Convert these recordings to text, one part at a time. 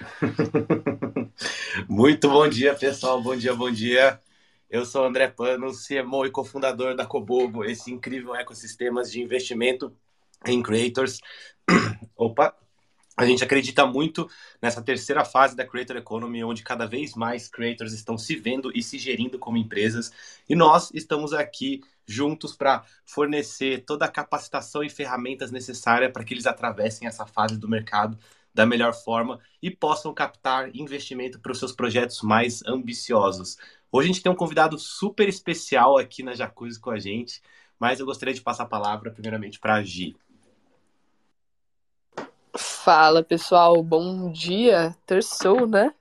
Muito bom dia, pessoal. Bom dia, bom dia. Eu sou André Pano, CMO e cofundador da Cobogo, esse incrível ecossistema de investimento em creators. Opa! A gente acredita muito nessa terceira fase da Creator Economy, onde cada vez mais creators estão se vendo e se gerindo como empresas. E nós estamos aqui juntos para fornecer toda a capacitação e ferramentas necessárias para que eles atravessem essa fase do mercado da melhor forma e possam captar investimento para os seus projetos mais ambiciosos. Hoje a gente tem um convidado super especial aqui na Jacuzzi com a gente, mas eu gostaria de passar a palavra primeiramente para a Gi. Fala pessoal, bom dia, terçou, né?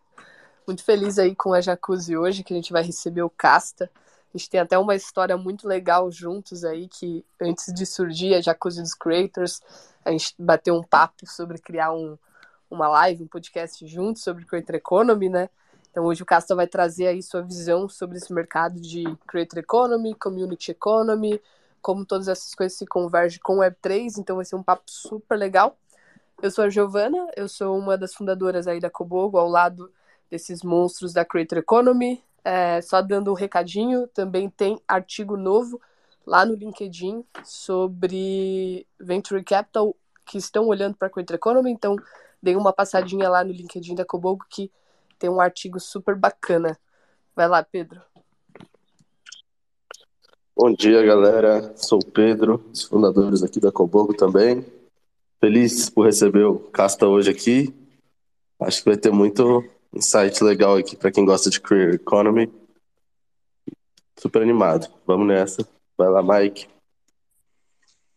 Muito feliz aí com a Jacuzzi hoje, que a gente vai receber o Casta. A gente tem até uma história muito legal juntos aí, que antes de surgir a Jacuzzi dos Creators, a gente bateu um papo sobre criar um, uma live, um podcast juntos sobre Creator Economy, né? Então hoje o Casta vai trazer aí sua visão sobre esse mercado de Creator Economy, Community Economy, como todas essas coisas se convergem com Web3, então vai ser um papo super legal. Eu sou a Giovana, eu sou uma das fundadoras aí da Cobogo, ao lado desses monstros da Creator Economy. É, só dando um recadinho, também tem artigo novo lá no LinkedIn sobre Venture Capital que estão olhando para a Creator Economy, então dei uma passadinha lá no LinkedIn da Cobogo que tem um artigo super bacana. Vai lá, Pedro. Bom dia, galera. Sou o Pedro, os fundadores aqui da Cobogo também. Feliz por receber o Casta hoje aqui. Acho que vai ter muito insight legal aqui para quem gosta de Career Economy. Super animado. Vamos nessa. Vai lá, Mike.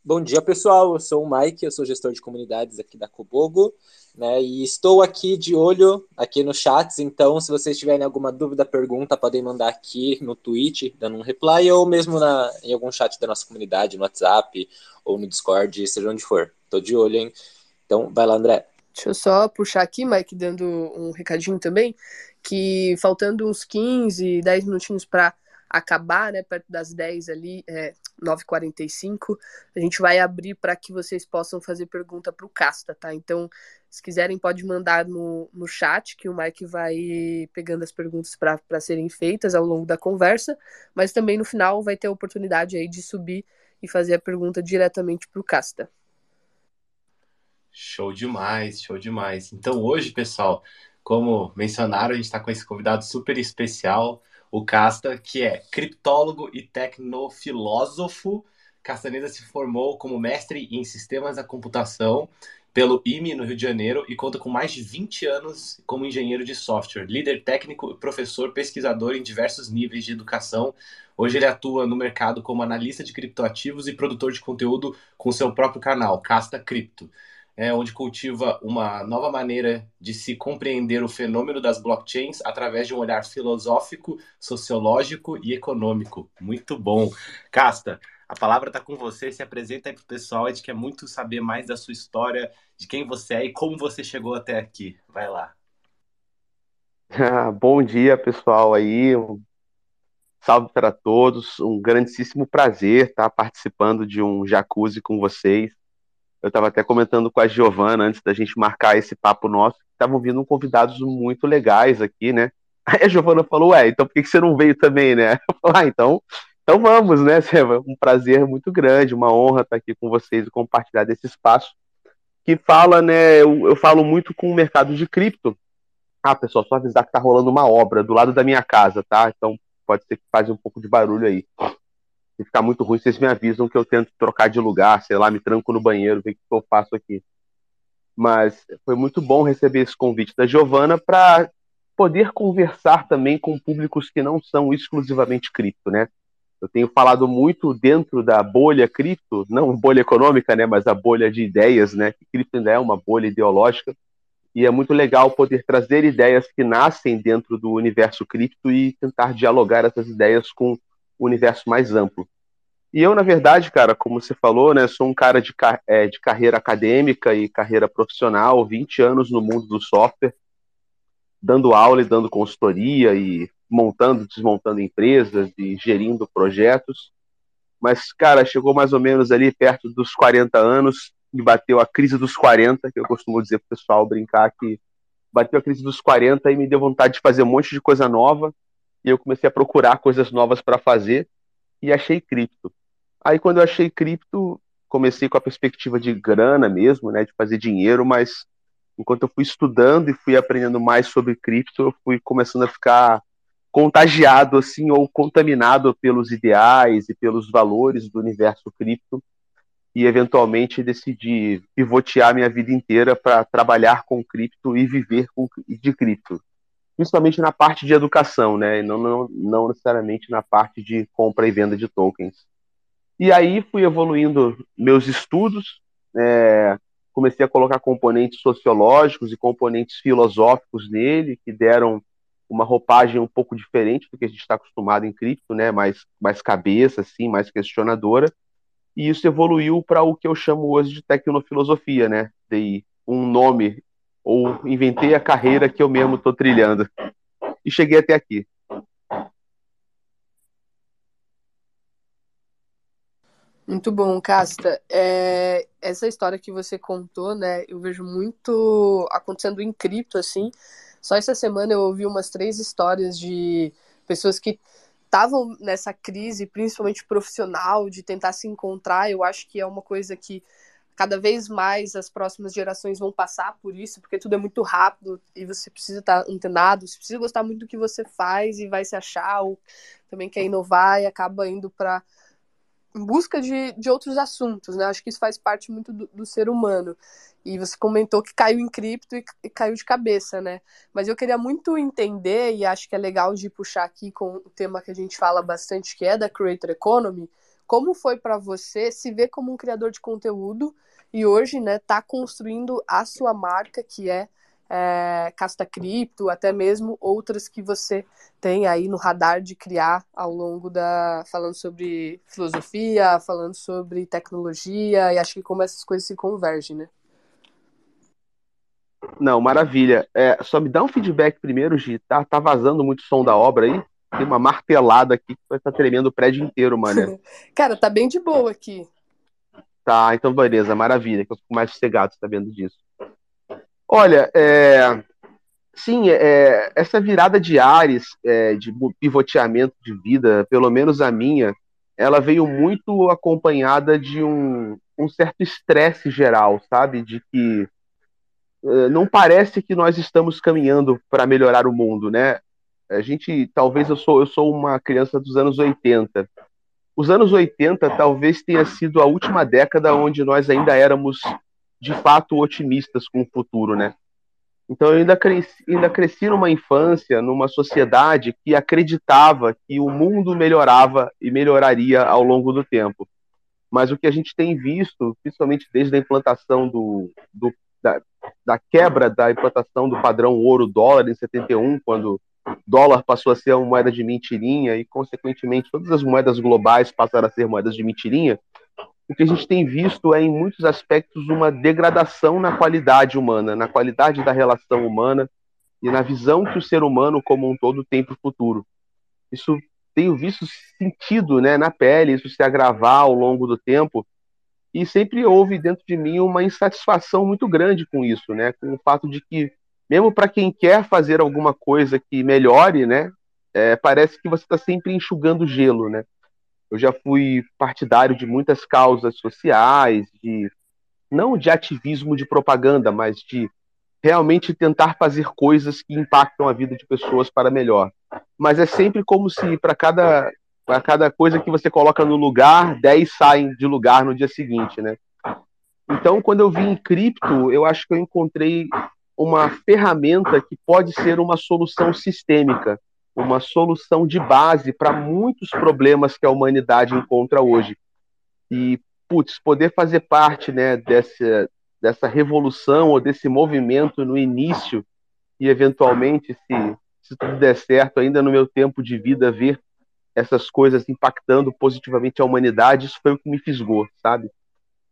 Bom dia, pessoal. Eu sou o Mike, eu sou gestor de comunidades aqui da Cobogo, né? E estou aqui de olho aqui no chats, então se vocês tiverem alguma dúvida, pergunta, podem mandar aqui no Twitch, dando um reply, ou mesmo na, em algum chat da nossa comunidade, no WhatsApp ou no Discord, seja onde for. Tô de olho, hein? Então, vai lá, André. Deixa eu só puxar aqui, Mike, dando um recadinho também, que faltando uns 15, 10 minutinhos para acabar, né, perto das 10 ali, é, 9h45, a gente vai abrir para que vocês possam fazer pergunta para o Casta, tá? Então, se quiserem, pode mandar no, no chat, que o Mike vai pegando as perguntas para serem feitas ao longo da conversa, mas também no final vai ter a oportunidade aí de subir e fazer a pergunta diretamente para o Casta. Show demais, show demais. Então hoje, pessoal, como mencionaram, a gente está com esse convidado super especial, o Casta, que é criptólogo e tecnofilósofo. Castaneda se formou como mestre em sistemas da computação pelo IME no Rio de Janeiro e conta com mais de 20 anos como engenheiro de software, líder técnico, professor, pesquisador em diversos níveis de educação. Hoje ele atua no mercado como analista de criptoativos e produtor de conteúdo com seu próprio canal, Casta Cripto é, onde cultiva uma nova maneira de se compreender o fenômeno das blockchains através de um olhar filosófico, sociológico e econômico. Muito bom. Casta, a palavra está com você, se apresenta aí para o pessoal, a gente quer muito saber mais da sua história, de quem você é e como você chegou até aqui. Vai lá. bom dia, pessoal aí. Salve para todos. Um grandíssimo prazer estar participando de um jacuzzi com vocês. Eu estava até comentando com a Giovana antes da gente marcar esse papo nosso, estavam vindo convidados muito legais aqui, né? Aí a Giovana falou, ué, então por que você não veio também, né? Eu falei, ah, então, então vamos, né? Um prazer muito grande, uma honra estar aqui com vocês e compartilhar desse espaço que fala, né? Eu, eu falo muito com o mercado de cripto. Ah, pessoal, só avisar que tá rolando uma obra do lado da minha casa, tá? Então pode ser que faz um pouco de barulho aí. Se ficar muito ruim, vocês me avisam que eu tento trocar de lugar, sei lá, me tranco no banheiro, ver o que eu faço aqui. Mas foi muito bom receber esse convite da Giovana para poder conversar também com públicos que não são exclusivamente cripto, né? Eu tenho falado muito dentro da bolha cripto, não bolha econômica, né, mas a bolha de ideias, né? Que cripto ainda é uma bolha ideológica e é muito legal poder trazer ideias que nascem dentro do universo cripto e tentar dialogar essas ideias com universo mais amplo. E eu, na verdade, cara, como você falou, né, sou um cara de, é, de carreira acadêmica e carreira profissional, 20 anos no mundo do software, dando aula e dando consultoria e montando, desmontando empresas e gerindo projetos. Mas, cara, chegou mais ou menos ali perto dos 40 anos, me bateu a crise dos 40, que eu costumo dizer pro pessoal brincar que bateu a crise dos 40 e me deu vontade de fazer um monte de coisa nova. E eu comecei a procurar coisas novas para fazer e achei cripto. Aí quando eu achei cripto, comecei com a perspectiva de grana mesmo, né, de fazer dinheiro, mas enquanto eu fui estudando e fui aprendendo mais sobre cripto, eu fui começando a ficar contagiado assim ou contaminado pelos ideais e pelos valores do universo cripto e eventualmente decidi pivotear minha vida inteira para trabalhar com cripto e viver de cripto, principalmente na parte de educação, né? Não, não, não necessariamente na parte de compra e venda de tokens. E aí fui evoluindo meus estudos, é, comecei a colocar componentes sociológicos e componentes filosóficos nele, que deram uma roupagem um pouco diferente do que a gente está acostumado em cripto, né? Mais, mais cabeça, assim, mais questionadora e isso evoluiu para o que eu chamo hoje de tecnofilosofia, né? Dei um nome, ou inventei a carreira que eu mesmo estou trilhando. E cheguei até aqui. Muito bom, Casta. É, essa história que você contou, né? Eu vejo muito acontecendo em cripto, assim. Só essa semana eu ouvi umas três histórias de pessoas que estavam nessa crise, principalmente profissional, de tentar se encontrar. Eu acho que é uma coisa que cada vez mais as próximas gerações vão passar por isso, porque tudo é muito rápido e você precisa estar antenado, você precisa gostar muito do que você faz e vai se achar, ou também quer inovar e acaba indo para em busca de, de outros assuntos, né? Acho que isso faz parte muito do, do ser humano. E você comentou que caiu em cripto e, e, caiu de cabeça, né? Mas eu queria muito entender, e acho que é legal de puxar aqui com o tema que a gente fala bastante, que é da Creator Economy, como foi para você se ver como um criador de conteúdo e hoje, né, tá construindo a sua marca, que é é, Casta Cripto, até mesmo outras que você tem aí no radar de criar ao longo da. falando sobre filosofia, falando sobre tecnologia, e acho que como essas coisas se convergem, né? Não, maravilha. É, só me dá um feedback primeiro, Gi. Tá, tá vazando muito som da obra aí? Tem uma martelada aqui que vai estar tá tremendo o prédio inteiro, mano. Cara, tá bem de boa aqui. Tá, então beleza, maravilha, que eu fico mais sossegado sabendo disso. Olha, é, sim, é, essa virada de ares, é, de pivoteamento de vida, pelo menos a minha, ela veio muito acompanhada de um, um certo estresse geral, sabe? De que é, não parece que nós estamos caminhando para melhorar o mundo, né? A gente, talvez eu sou, eu sou uma criança dos anos 80. Os anos 80 talvez tenha sido a última década onde nós ainda éramos de fato otimistas com o futuro, né? Então eu ainda cresci, ainda cresci numa infância, numa sociedade que acreditava que o mundo melhorava e melhoraria ao longo do tempo. Mas o que a gente tem visto, principalmente desde a implantação do, do da, da, quebra da implantação do padrão ouro-dólar em 71, quando dólar passou a ser uma moeda de mentirinha e, consequentemente, todas as moedas globais passaram a ser moedas de mentirinha, o que a gente tem visto é, em muitos aspectos, uma degradação na qualidade humana, na qualidade da relação humana e na visão que o ser humano como um todo tem para o futuro. Isso tenho visto sentido né, na pele, isso se agravar ao longo do tempo, e sempre houve dentro de mim uma insatisfação muito grande com isso, né, com o fato de que, mesmo para quem quer fazer alguma coisa que melhore, né, é, parece que você está sempre enxugando gelo, né? Eu já fui partidário de muitas causas sociais, de não de ativismo de propaganda, mas de realmente tentar fazer coisas que impactam a vida de pessoas para melhor. Mas é sempre como se para cada para cada coisa que você coloca no lugar, 10 saem de lugar no dia seguinte, né? Então, quando eu vim em cripto, eu acho que eu encontrei uma ferramenta que pode ser uma solução sistêmica uma solução de base para muitos problemas que a humanidade encontra hoje. E, putz, poder fazer parte né, dessa, dessa revolução ou desse movimento no início e, eventualmente, se, se tudo der certo, ainda no meu tempo de vida, ver essas coisas impactando positivamente a humanidade, isso foi o que me fisgou, sabe?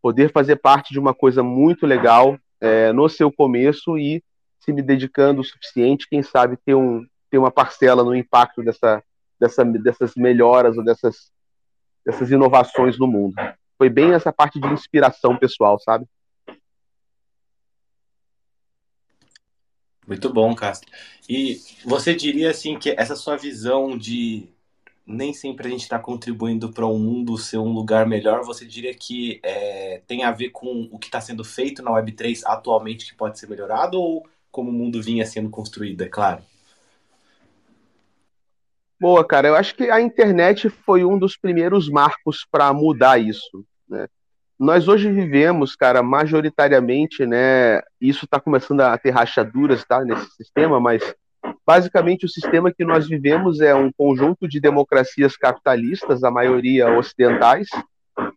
Poder fazer parte de uma coisa muito legal é, no seu começo e se me dedicando o suficiente, quem sabe ter um, ter uma parcela no impacto dessa, dessa, dessas melhoras ou dessas, dessas inovações no mundo. Foi bem essa parte de inspiração pessoal, sabe? Muito bom, Castro. E você diria assim que essa sua visão de nem sempre a gente está contribuindo para o um mundo ser um lugar melhor, você diria que é, tem a ver com o que está sendo feito na Web3 atualmente que pode ser melhorado ou como o mundo vinha sendo construído, é claro? Boa, cara. Eu acho que a internet foi um dos primeiros marcos para mudar isso. Né? Nós hoje vivemos, cara, majoritariamente, né? Isso está começando a ter rachaduras, tá, nesse sistema, mas basicamente o sistema que nós vivemos é um conjunto de democracias capitalistas, a maioria ocidentais,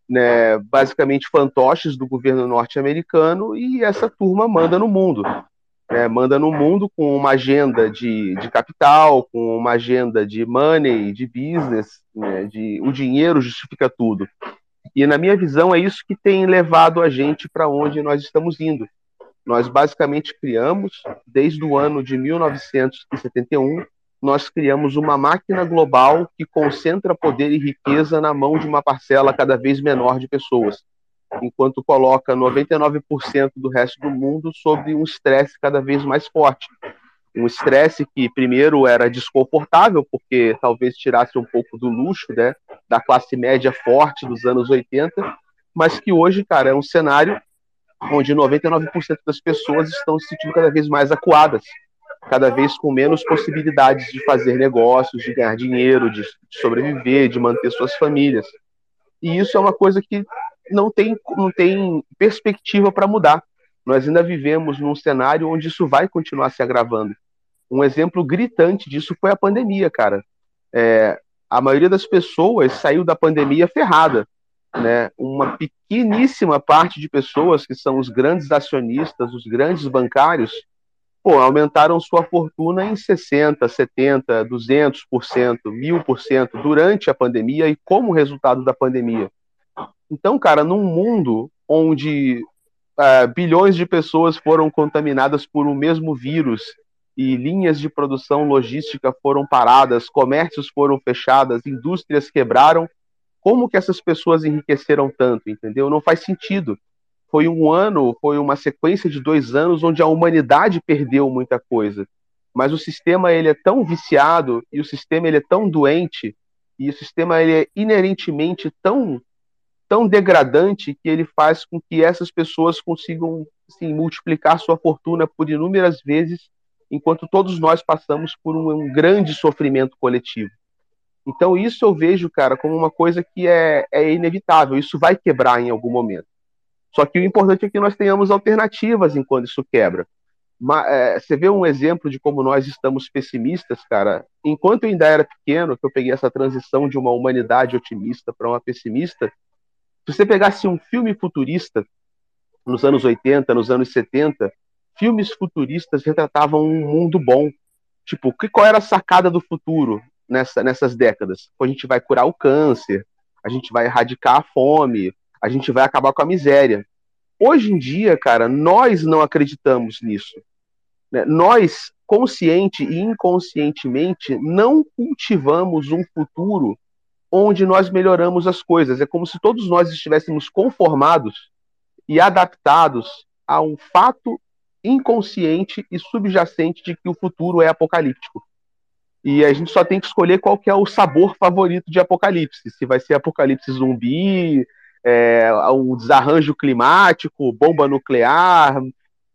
né? Basicamente fantoches do governo norte-americano e essa turma manda no mundo. Né, manda no mundo com uma agenda de, de capital, com uma agenda de money, de business, né, de o dinheiro justifica tudo. E na minha visão é isso que tem levado a gente para onde nós estamos indo. Nós basicamente criamos, desde o ano de 1971, nós criamos uma máquina global que concentra poder e riqueza na mão de uma parcela cada vez menor de pessoas, enquanto coloca 99% do resto do mundo sob um estresse cada vez mais forte. Um estresse que primeiro era desconfortável, porque talvez tirasse um pouco do luxo, né, da classe média forte dos anos 80, mas que hoje, cara, é um cenário onde 99% das pessoas estão se sentindo cada vez mais acuadas, cada vez com menos possibilidades de fazer negócios, de ganhar dinheiro, de sobreviver, de manter suas famílias. E isso é uma coisa que não tem, não tem perspectiva para mudar. Nós ainda vivemos num cenário onde isso vai continuar se agravando. Um exemplo gritante disso foi a pandemia, cara. É, a maioria das pessoas saiu da pandemia ferrada. Né? Uma pequeníssima parte de pessoas, que são os grandes acionistas, os grandes bancários, pô, aumentaram sua fortuna em 60%, 70%, 200%, 1000% durante a pandemia e como resultado da pandemia. Então, cara, num mundo onde uh, bilhões de pessoas foram contaminadas por um mesmo vírus e linhas de produção logística foram paradas, comércios foram fechadas, indústrias quebraram. Como que essas pessoas enriqueceram tanto, entendeu? Não faz sentido. Foi um ano, foi uma sequência de dois anos onde a humanidade perdeu muita coisa. Mas o sistema ele é tão viciado e o sistema ele é tão doente e o sistema ele é inerentemente tão tão degradante que ele faz com que essas pessoas consigam assim, multiplicar sua fortuna por inúmeras vezes enquanto todos nós passamos por um, um, grande sofrimento coletivo. Então, isso eu vejo, cara, como uma coisa que é, é inevitável, isso vai quebrar em algum momento. Só que o importante é que nós tenhamos alternativas enquanto isso quebra. Mas, é, você vê um exemplo de como nós estamos pessimistas, cara. Enquanto eu ainda era pequeno, que eu peguei essa transição de uma humanidade otimista para uma pessimista, se você pegasse um filme futurista nos anos 80, nos anos 70, filmes futuristas retratavam um mundo bom. Tipo, qual era a sacada do futuro nessa, nessas décadas? A gente vai curar o câncer, a gente vai erradicar a fome, a gente vai acabar com a miséria. Hoje em dia, cara, nós não acreditamos nisso. Né? Nós, consciente e inconscientemente, não cultivamos um futuro onde nós melhoramos as coisas. É como se todos nós estivéssemos conformados e adaptados a um fato inconsciente e subjacente de que o futuro é apocalíptico. E a gente só tem que escolher qual que é o sabor favorito de apocalipse. Se vai ser apocalipse zumbi, é, o desarranjo climático, bomba nuclear,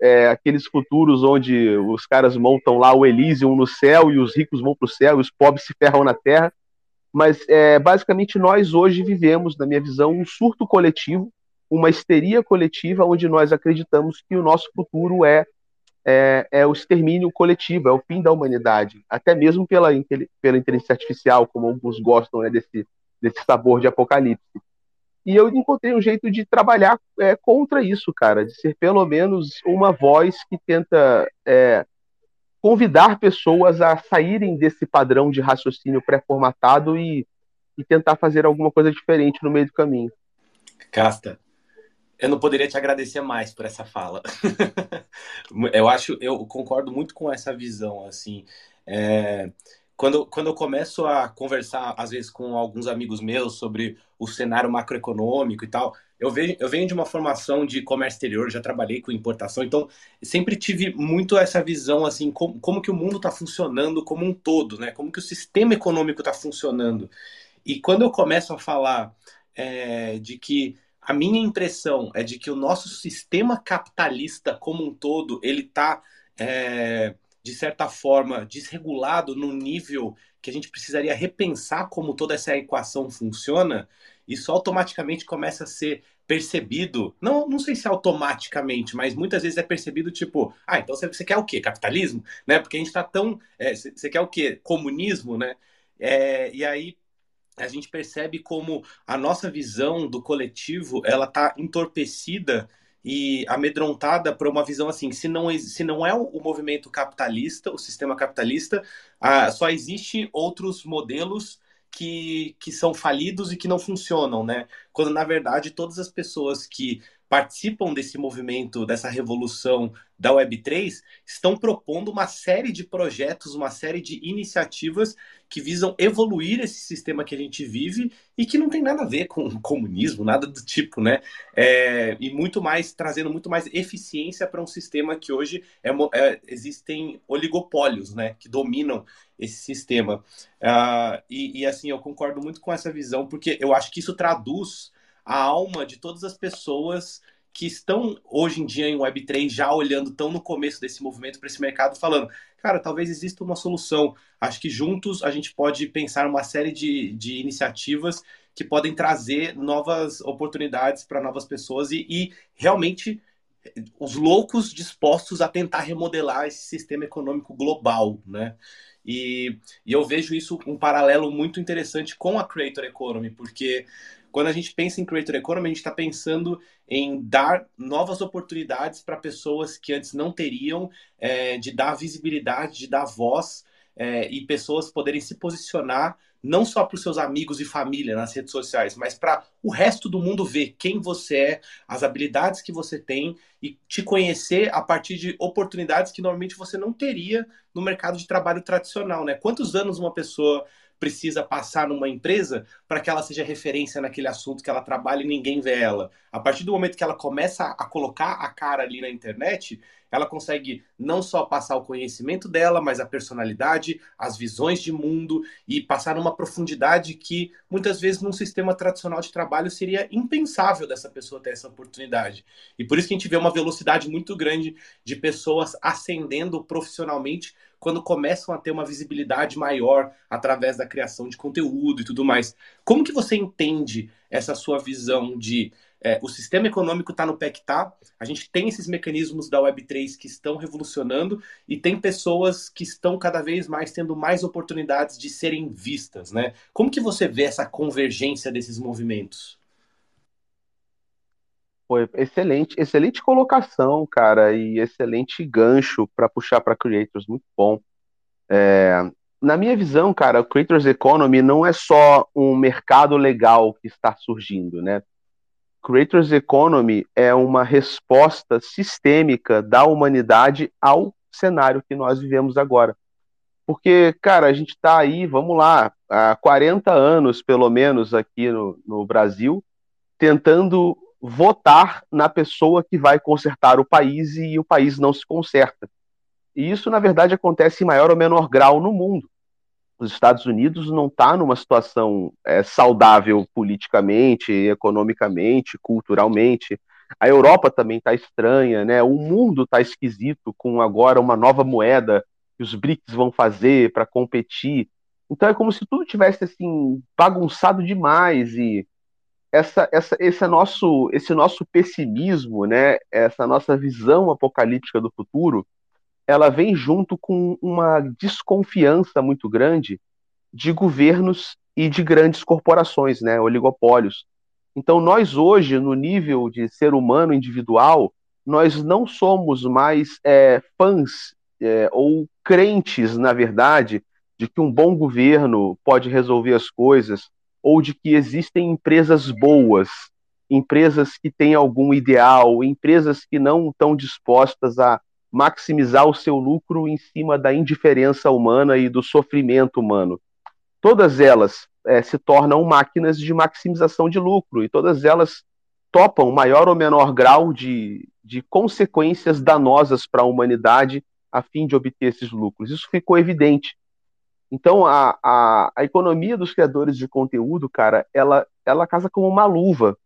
é, aqueles futuros onde os caras montam lá o Elysium no céu e os ricos vão para o céu e os pobres se ferram na terra. Mas é, basicamente nós hoje vivemos, na minha visão, um surto coletivo uma histeria coletiva onde nós acreditamos que o nosso futuro é, é, é, o extermínio coletivo, é o fim da humanidade, até mesmo pela, pela inteligência artificial, como alguns gostam né, desse, desse sabor de apocalipse. E eu encontrei um jeito de trabalhar é, contra isso, cara, de ser pelo menos uma voz que tenta é, convidar pessoas a saírem desse padrão de raciocínio pré-formatado e, e tentar fazer alguma coisa diferente no meio do caminho. Casta, eu não poderia te agradecer mais por essa fala. eu acho, eu concordo muito com essa visão, assim. É, quando, quando eu começo a conversar, às vezes, com alguns amigos meus sobre o cenário macroeconômico e tal, eu, venho, eu venho de uma formação de comércio exterior, já trabalhei com importação, então sempre tive muito essa visão, assim, como, como que o mundo está funcionando como um todo, né? Como que o sistema econômico está funcionando. E quando eu começo a falar é, de que a minha impressão é de que o nosso sistema capitalista como um todo, ele está, é, de certa forma, desregulado no nível que a gente precisaria repensar como toda essa equação funciona, isso automaticamente começa a ser percebido, não, não sei se automaticamente, mas muitas vezes é percebido tipo, ah, então você, você quer o quê? Capitalismo? Né? Porque a gente está tão. É, você quer o quê? Comunismo, né? É, e aí a gente percebe como a nossa visão do coletivo ela está entorpecida e amedrontada por uma visão assim, se não, se não é o movimento capitalista, o sistema capitalista, ah, só existe outros modelos que, que são falidos e que não funcionam, né? Quando na verdade todas as pessoas que participam desse movimento, dessa revolução da Web3, estão propondo uma série de projetos, uma série de iniciativas que visam evoluir esse sistema que a gente vive e que não tem nada a ver com comunismo, nada do tipo, né? É, e muito mais, trazendo muito mais eficiência para um sistema que hoje é, é, existem oligopólios, né? Que dominam esse sistema. Uh, e, e assim, eu concordo muito com essa visão, porque eu acho que isso traduz a alma de todas as pessoas que estão hoje em dia em Web3 já olhando tão no começo desse movimento para esse mercado, falando, cara, talvez exista uma solução. Acho que juntos a gente pode pensar uma série de, de iniciativas que podem trazer novas oportunidades para novas pessoas e, e realmente os loucos dispostos a tentar remodelar esse sistema econômico global, né? E, e eu vejo isso um paralelo muito interessante com a Creator Economy, porque quando a gente pensa em Creator Economy, a gente está pensando em dar novas oportunidades para pessoas que antes não teriam, é, de dar visibilidade, de dar voz é, e pessoas poderem se posicionar não só para os seus amigos e família nas redes sociais, mas para o resto do mundo ver quem você é, as habilidades que você tem e te conhecer a partir de oportunidades que normalmente você não teria no mercado de trabalho tradicional, né? Quantos anos uma pessoa precisa passar numa empresa para que ela seja referência naquele assunto que ela trabalha e ninguém vê ela. A partir do momento que ela começa a colocar a cara ali na internet, ela consegue não só passar o conhecimento dela, mas a personalidade, as visões de mundo e passar uma profundidade que muitas vezes num sistema tradicional de trabalho seria impensável dessa pessoa ter essa oportunidade. E por isso que a gente vê uma velocidade muito grande de pessoas ascendendo profissionalmente quando começam a ter uma visibilidade maior através da criação de conteúdo e tudo mais. Como que você entende essa sua visão de é, o sistema econômico está no pé que tá, a gente tem esses mecanismos da Web3 que estão revolucionando e tem pessoas que estão cada vez mais tendo mais oportunidades de serem vistas, né? Como que você vê essa convergência desses movimentos? Foi excelente, excelente colocação, cara, e excelente gancho para puxar para creators, muito bom. É, na minha visão, cara, o creators economy não é só um mercado legal que está surgindo, né? Creators economy é uma resposta sistêmica da humanidade ao cenário que nós vivemos agora. Porque, cara, a gente está aí, vamos lá, há 40 anos, pelo menos, aqui no, no Brasil, tentando votar na pessoa que vai consertar o país e o país não se conserta. E isso, na verdade, acontece em maior ou menor grau no mundo. Os Estados Unidos não está numa situação é, saudável politicamente, economicamente, culturalmente. A Europa também está estranha, né? O mundo está esquisito com agora uma nova moeda que os BRICS vão fazer para competir. Então é como se tudo tivesse assim bagunçado demais e essa, essa, esse nosso, esse nosso pessimismo, né, essa nossa visão apocalíptica do futuro, ela vem junto com uma desconfiança muito grande de governos e de grandes corporações, né, oligopólios. Então, nós hoje, no nível de ser humano individual, nós não somos mais é, fãs é, ou crentes, na verdade, de que um bom governo pode resolver as coisas, ou de que existem empresas boas, empresas que têm algum ideal, empresas que não estão dispostas a maximizar o seu lucro em cima da indiferença humana e do sofrimento humano. Todas elas é, se tornam máquinas de maximização de lucro e todas elas topam maior ou menor grau de, de consequências danosas para a humanidade a fim de obter esses lucros. Isso ficou evidente. Então, a, a, a economia dos criadores de conteúdo, cara, ela, ela casa como uma luva,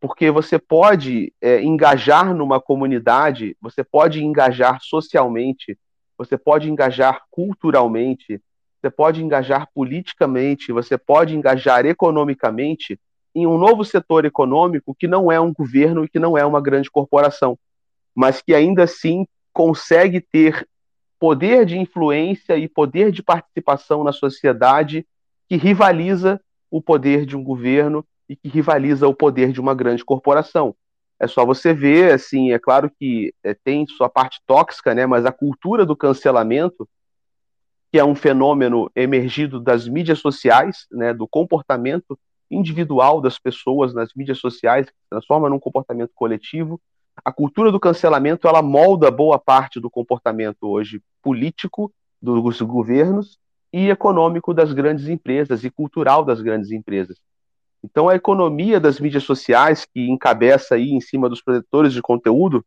porque você pode é, engajar numa comunidade, você pode engajar socialmente, você pode engajar culturalmente, você pode engajar politicamente, você pode engajar economicamente em um novo setor econômico que não é um governo e que não é uma grande corporação, mas que ainda assim consegue ter poder de influência e poder de participação na sociedade que rivaliza o poder de um governo e que rivaliza o poder de uma grande corporação. É só você ver, assim, é claro que é, tem sua parte tóxica, né, mas a cultura do cancelamento, que é um fenômeno emergido das mídias sociais, né, do comportamento individual das pessoas nas mídias sociais, que transforma num comportamento coletivo, a cultura do cancelamento ela molda boa parte do comportamento hoje político dos governos e econômico das grandes empresas e cultural das grandes empresas. Então a economia das mídias sociais que encabeça aí em cima dos produtores de conteúdo,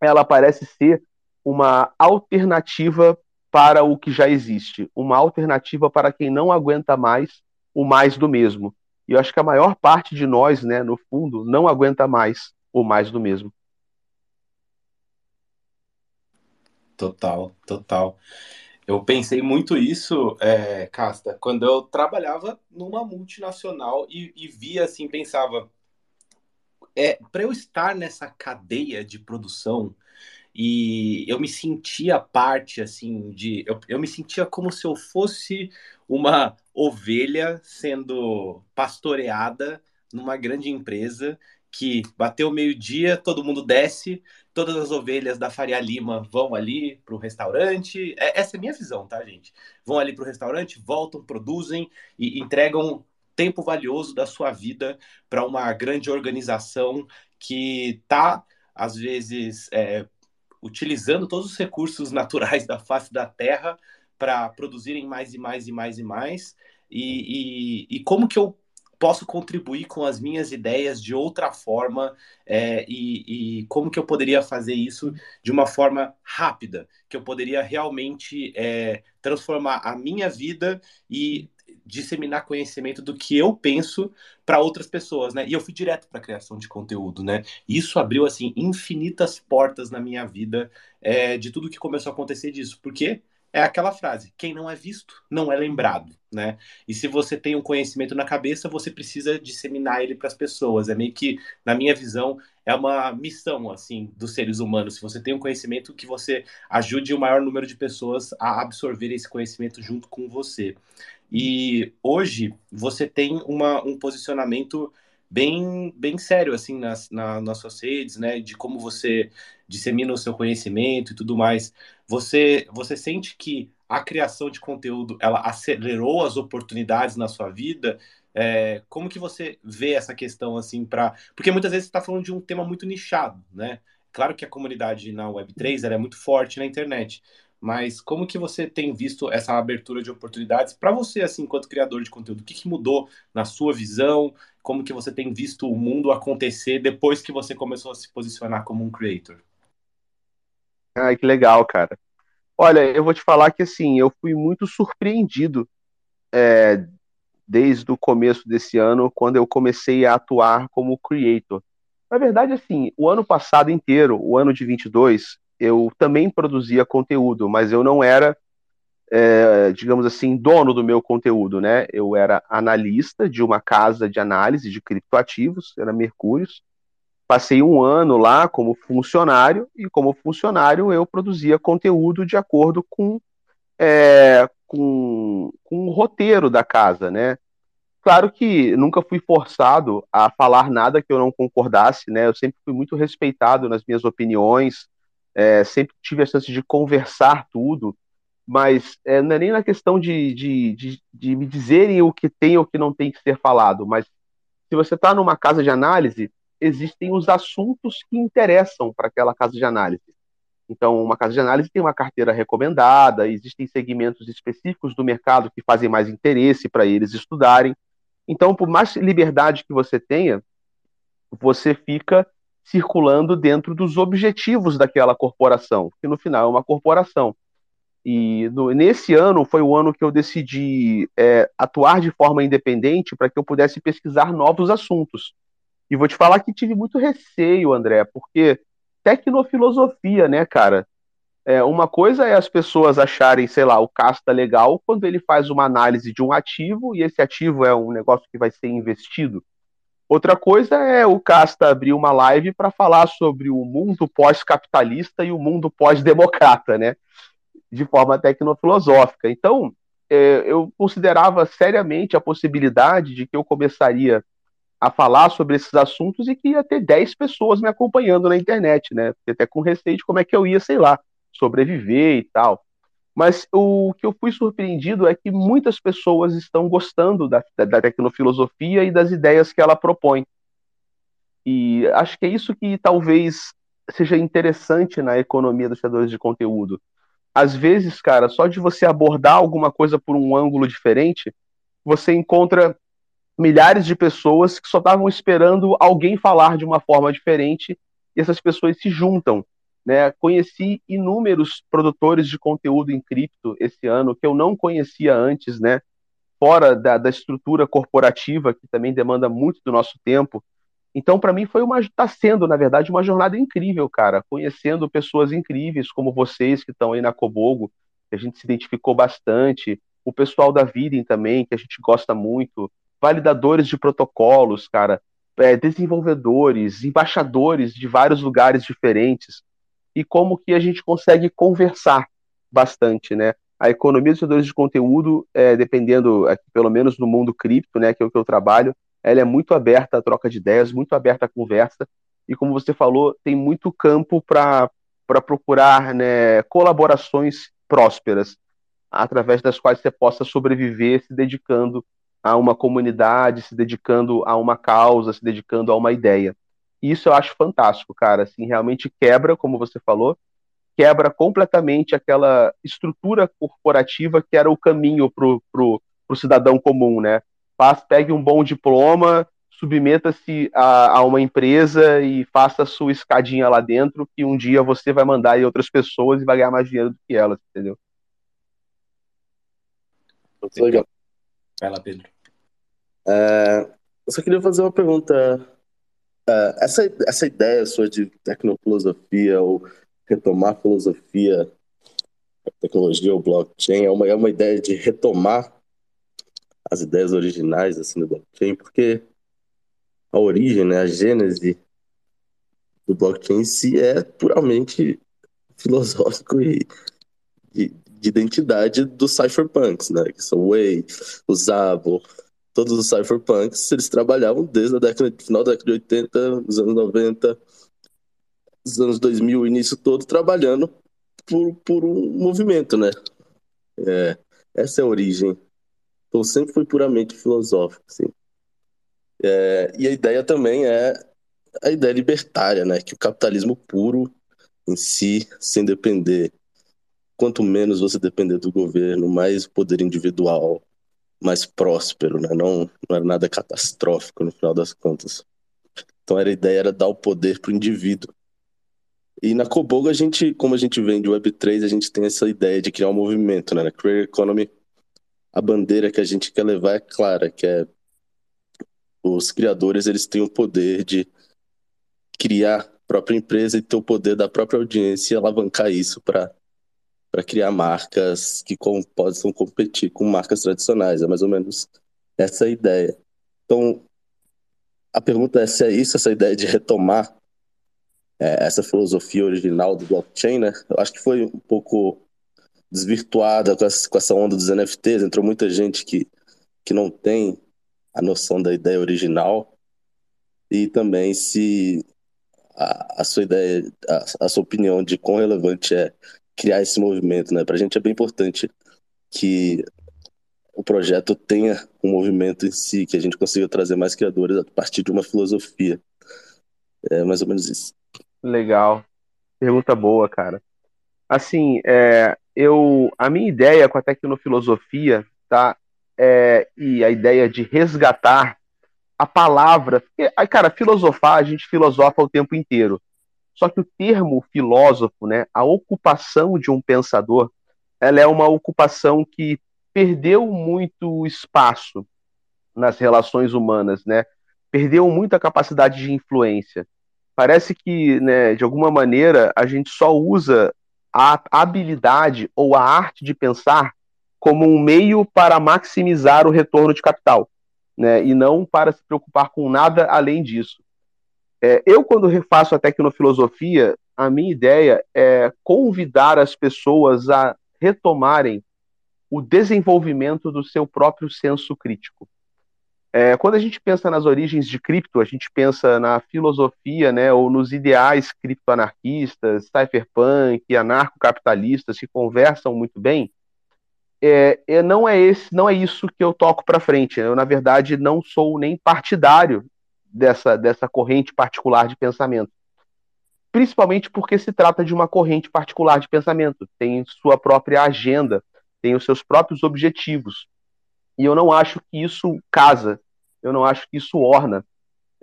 ela parece ser uma alternativa para o que já existe, uma alternativa para quem não aguenta mais o mais do mesmo. E eu acho que a maior parte de nós, né, no fundo, não aguenta mais o mais do mesmo. Total, total. Eu pensei muito isso, é, Casta, quando eu trabalhava numa multinacional e, e via assim, pensava, é, para eu estar nessa cadeia de produção e eu me sentia parte assim de, eu, eu me sentia como se eu fosse uma ovelha sendo pastoreada numa grande empresa que bateu meio-dia, todo mundo desce, todas as ovelhas da Faria Lima vão ali para o restaurante. É, essa é a minha visão, tá, gente? Vão ali para o restaurante, voltam, produzem e entregam tempo valioso da sua vida para uma grande organização que está, às vezes, é, utilizando todos os recursos naturais da face da Terra para produzirem mais e mais e mais e mais. E, e, e como que eu posso contribuir com as minhas ideias de outra forma é, e, e, como que eu poderia fazer isso de uma forma rápida, que eu poderia realmente é, transformar a minha vida e disseminar conhecimento do que eu penso para outras pessoas, né? E eu fui direto para a criação de conteúdo, né? Isso abriu assim infinitas portas na minha vida é, de tudo que começou a acontecer disso, porque é aquela frase: quem não é visto não é lembrado, né? E se você tem um conhecimento na cabeça, você precisa disseminar ele para as pessoas. É meio que, na minha visão, é uma missão assim dos seres humanos. Se você tem um conhecimento, que você ajude o maior número de pessoas a absorver esse conhecimento junto com você. E hoje você tem uma, um posicionamento bem, bem sério assim nas, na, nas suas redes, né? De como você dissemina o seu conhecimento e tudo mais. Você, você sente que a criação de conteúdo ela acelerou as oportunidades na sua vida? É, como que você vê essa questão assim para? Porque muitas vezes você está falando de um tema muito nichado, né? Claro que a comunidade na Web3 é muito forte na internet, mas como que você tem visto essa abertura de oportunidades para você, assim, enquanto criador de conteúdo? O que, que, mudou na sua visão? Como que você tem visto o mundo acontecer depois que você começou a se posicionar como um creator? Ai, que legal, cara. Olha, eu vou te falar que, assim, eu fui muito surpreendido é, desde o começo desse ano, quando eu comecei a atuar como creator. Na verdade, assim, o ano passado inteiro, o ano de 22, eu também produzia conteúdo, mas eu não era, é, digamos assim, dono do meu conteúdo, né? Eu era analista de uma casa de análise de criptoativos, era Mercúrios. Passei um ano lá como funcionário e como funcionário eu produzia conteúdo de acordo com, é, com, com o roteiro da casa, né? Claro que nunca fui forçado a falar nada que eu não concordasse, né? Eu sempre fui muito respeitado nas minhas opiniões, é, sempre tive a chance de conversar tudo, mas é, não é nem na questão de, de, de, de, me dizerem o que tem ou o que não tem que ser falado, mas se você está numa casa de análise, existem os assuntos que interessam para aquela casa de análise. Então, uma casa de análise tem uma carteira recomendada, existem segmentos específicos do mercado que fazem mais interesse para eles estudarem. Então, por mais liberdade que você tenha, você fica circulando dentro dos objetivos daquela corporação, que no final é uma corporação. E no, nesse ano foi o ano que eu decidi é, atuar de forma independente para que eu pudesse pesquisar novos assuntos. E vou te falar que tive muito receio, André, porque tecnofilosofia, né, cara? É, uma coisa é as pessoas acharem, sei lá, o casta legal quando ele faz uma análise de um ativo e esse ativo é um negócio que vai ser investido. Outra coisa é o Casta abrir uma live para falar sobre o mundo pós-capitalista e o mundo pós-democrata, né? De forma tecnofilosófica. Então, é, eu considerava seriamente a possibilidade de que eu começaria a falar sobre esses assuntos e que ia ter 10 pessoas me acompanhando na internet, né? Até com receio de como é que eu ia, sei lá, sobreviver e tal. Mas o que eu fui surpreendido é que muitas pessoas estão gostando da, da tecnofilosofia e das ideias que ela propõe. E acho que é isso que talvez seja interessante na economia dos criadores de conteúdo. Às vezes, cara, só de você abordar alguma coisa por um ângulo diferente, você encontra milhares de pessoas que só estavam esperando alguém falar de uma forma diferente e essas pessoas se juntam né? Conheci inúmeros produtores de conteúdo em cripto esse ano que eu não conhecia antes, né? Fora da, da estrutura corporativa que também demanda muito do nosso tempo. Então, para mim, foi uma está sendo, na verdade, uma jornada incrível, cara. Conhecendo pessoas incríveis como vocês que estão aí na Cobogo, que a gente se identificou bastante. O pessoal da Videm também, que a gente gosta muito. Validadores de protocolos, cara. É, desenvolvedores, embaixadores de vários lugares diferentes e como que a gente consegue conversar bastante, né? A economia dos criadores de conteúdo, é, dependendo, aqui, pelo menos no mundo cripto, né, que é o que eu trabalho, ela é muito aberta à troca de ideias, muito aberta à conversa, e como você falou, tem muito campo para procurar né, colaborações prósperas, através das quais você possa sobreviver se dedicando a uma comunidade, se dedicando a uma causa, se dedicando a uma ideia. E isso eu acho fantástico, cara. Assim, realmente quebra, como você falou, quebra completamente aquela estrutura corporativa que era o caminho pro, pro, pro cidadão comum, né? Faz, pegue um bom diploma, submeta-se a, a, uma empresa e faça a sua escadinha lá dentro, que um dia você vai mandar em outras pessoas e vai ganhar mais dinheiro do que elas, entendeu? Muito legal. Vai lá, Pedro. É, eu só queria fazer uma pergunta Uh, essa, essa ideia sua de tecnofilosofia ou retomar filosofia, tecnologia ou blockchain é uma, é uma ideia de retomar as ideias originais assim, do blockchain, porque a origem, né, a gênese do blockchain em si é puramente filosófico e de, de identidade dos cypherpunks, né, que são Way, o Zabo, todos os cypherpunks, eles trabalhavam desde a década, final da década de 80, dos anos 90, dos anos 2000, o início todo, trabalhando por, por um movimento, né? É, essa é a origem. Então sempre foi puramente filosófico, assim. É, e a ideia também é a ideia libertária, né? Que o capitalismo puro em si, sem depender, quanto menos você depender do governo, mais poder individual, mais próspero, né? Não, não era nada catastrófico no final das contas. Então a ideia era dar o poder para o indivíduo. E na Cobogo a gente, como a gente vem de Web3, a gente tem essa ideia de criar um movimento, né? Na Creator Economy, a bandeira que a gente quer levar é clara, que é os criadores, eles têm o poder de criar a própria empresa e ter o poder da própria audiência e alavancar isso para para criar marcas que com, possam competir com marcas tradicionais. É mais ou menos essa a ideia. Então, a pergunta é se é isso, essa ideia de retomar é, essa filosofia original do blockchain, né? Eu acho que foi um pouco desvirtuada com essa, com essa onda dos NFTs. Entrou muita gente que, que não tem a noção da ideia original e também se a, a sua ideia, a, a, sua opinião de quão relevante é criar esse movimento, né? Para a gente é bem importante que o projeto tenha um movimento em si, que a gente consiga trazer mais criadores a partir de uma filosofia. É mais ou menos isso. Legal. Pergunta boa, cara. Assim, é, eu, a minha ideia com a tecnofilosofia, tá? É, e a ideia de resgatar a palavra. Porque, cara, filosofar, a gente filosofa o tempo inteiro. Só que o termo filósofo, né, a ocupação de um pensador, ela é uma ocupação que perdeu muito espaço nas relações humanas, né? Perdeu muito a capacidade de influência. Parece que, né, de alguma maneira, a gente só usa a habilidade ou a arte de pensar como um meio para maximizar o retorno de capital, né? E não para se preocupar com nada além disso. É, eu, quando refaço a tecnofilosofia, a minha ideia é convidar as pessoas a retomarem o desenvolvimento do seu próprio senso crítico. É, quando a gente pensa nas origens de cripto, a gente pensa na filosofia, né, ou nos ideais criptoanarquistas, cypherpunk, anarcocapitalistas que conversam muito bem. É, é, não é esse, não é isso que eu toco para frente. Eu na verdade não sou nem partidário dessa dessa corrente particular de pensamento. Principalmente porque se trata de uma corrente particular de pensamento, tem sua própria agenda, tem os seus próprios objetivos. E eu não acho que isso casa, eu não acho que isso orna.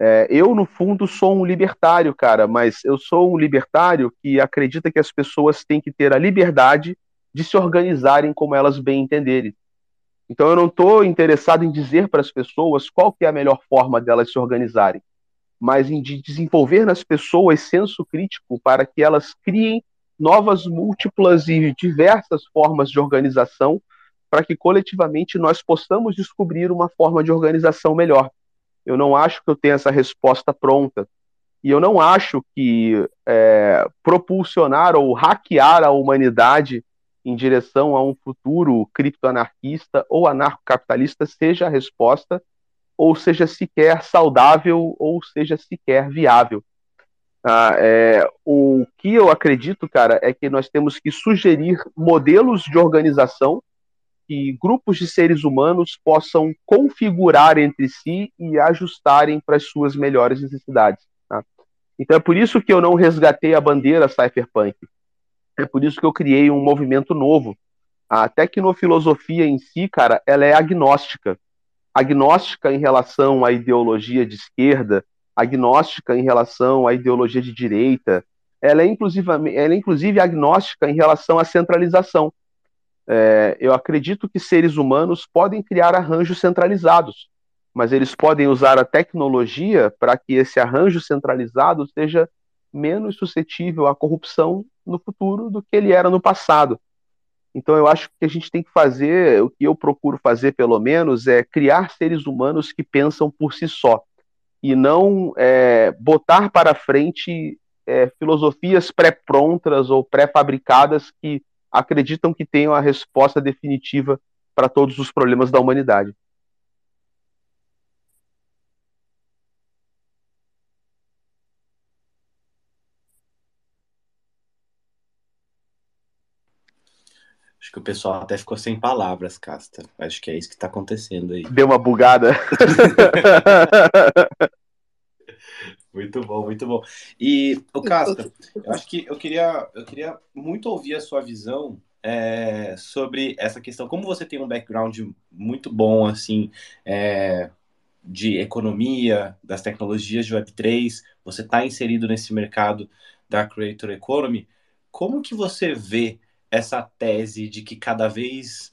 É, eu, no fundo, sou um libertário, cara, mas eu sou um libertário que acredita que as pessoas têm que ter a liberdade de se organizarem como elas bem entenderem. Então eu não estou interessado em dizer para as pessoas qual que é a melhor forma delas se organizarem, mas em desenvolver nas pessoas senso crítico para que elas criem novas, múltiplas e diversas formas de organização para que coletivamente nós possamos descobrir uma forma de organização melhor. Eu não acho que eu tenha essa resposta pronta. E eu não acho que é, propulsionar ou hackear a humanidade em direção a um futuro criptoanarquista ou anarcocapitalista seja a resposta, ou seja sequer saudável, ou seja sequer viável. Ah, é, o que eu acredito, cara, é que nós temos que sugerir modelos de organização que grupos de seres humanos possam configurar entre si e ajustarem para as suas melhores necessidades. Tá? Então é por isso que eu não resgatei a bandeira cypherpunk. É por isso que eu criei um movimento novo. A tecnofilosofia em si, cara, ela é agnóstica. Agnóstica em relação à ideologia de esquerda, agnóstica em relação à ideologia de direita, ela é inclusive, ela é inclusive agnóstica em relação à centralização. É, eu acredito que seres humanos podem criar arranjos centralizados, mas eles podem usar a tecnologia para que esse arranjo centralizado seja menos suscetível à corrupção no futuro do que ele era no passado. Então eu acho que a gente tem que fazer, o que eu procuro fazer pelo menos, é criar seres humanos que pensam por si só e não é, botar para frente é, filosofias pré-prontas ou pré-fabricadas que acreditam que tenham a resposta definitiva para todos os problemas da humanidade. Acho que o pessoal até ficou sem palavras, Casta. Acho que é isso que está acontecendo aí. Deu uma bugada. muito bom, muito bom. E, o Casta, eu acho que eu queria, eu queria muito ouvir a sua visão é, sobre essa questão. Como você tem um background muito bom, assim, é, de economia, das tecnologias de Web3, você está inserido nesse mercado da Creator Economy, como que você vê essa tese de que cada vez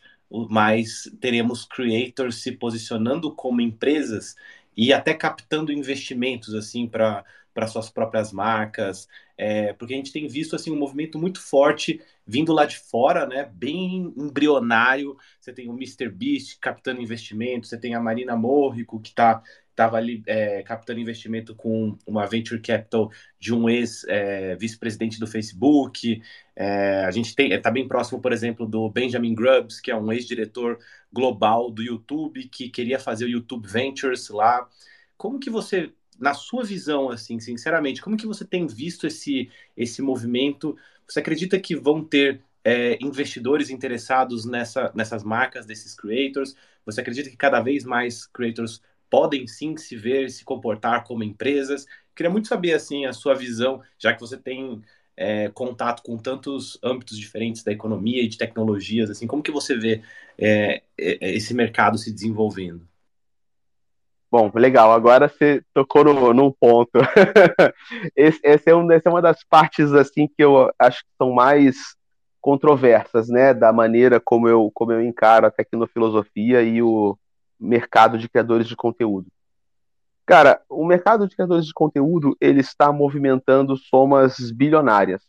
mais teremos creators se posicionando como empresas e até captando investimentos assim para para suas próprias marcas, é, porque a gente tem visto assim um movimento muito forte vindo lá de fora, né? Bem embrionário. Você tem o Mr. Beast captando investimentos, você tem a Marina Morrico que está estava ali é, captando investimento com uma venture capital de um ex-vice-presidente é, do Facebook. É, a gente está bem próximo, por exemplo, do Benjamin Grubbs, que é um ex-diretor global do YouTube, que queria fazer o YouTube Ventures lá. Como que você, na sua visão, assim, sinceramente, como que você tem visto esse, esse movimento? Você acredita que vão ter é, investidores interessados nessa, nessas marcas desses creators? Você acredita que cada vez mais creators podem sim se ver, se comportar como empresas. Queria muito saber assim a sua visão, já que você tem é, contato com tantos âmbitos diferentes da economia e de tecnologias, assim, como que você vê é, é esse mercado se desenvolvendo? Bom, legal. Agora você tocou no, num ponto. esse, esse é um, essa é uma das partes assim que eu acho que são mais controversas, né, da maneira como eu como eu encaro a tecnofilosofia e o mercado de criadores de conteúdo. Cara, o mercado de criadores de conteúdo ele está movimentando somas bilionárias.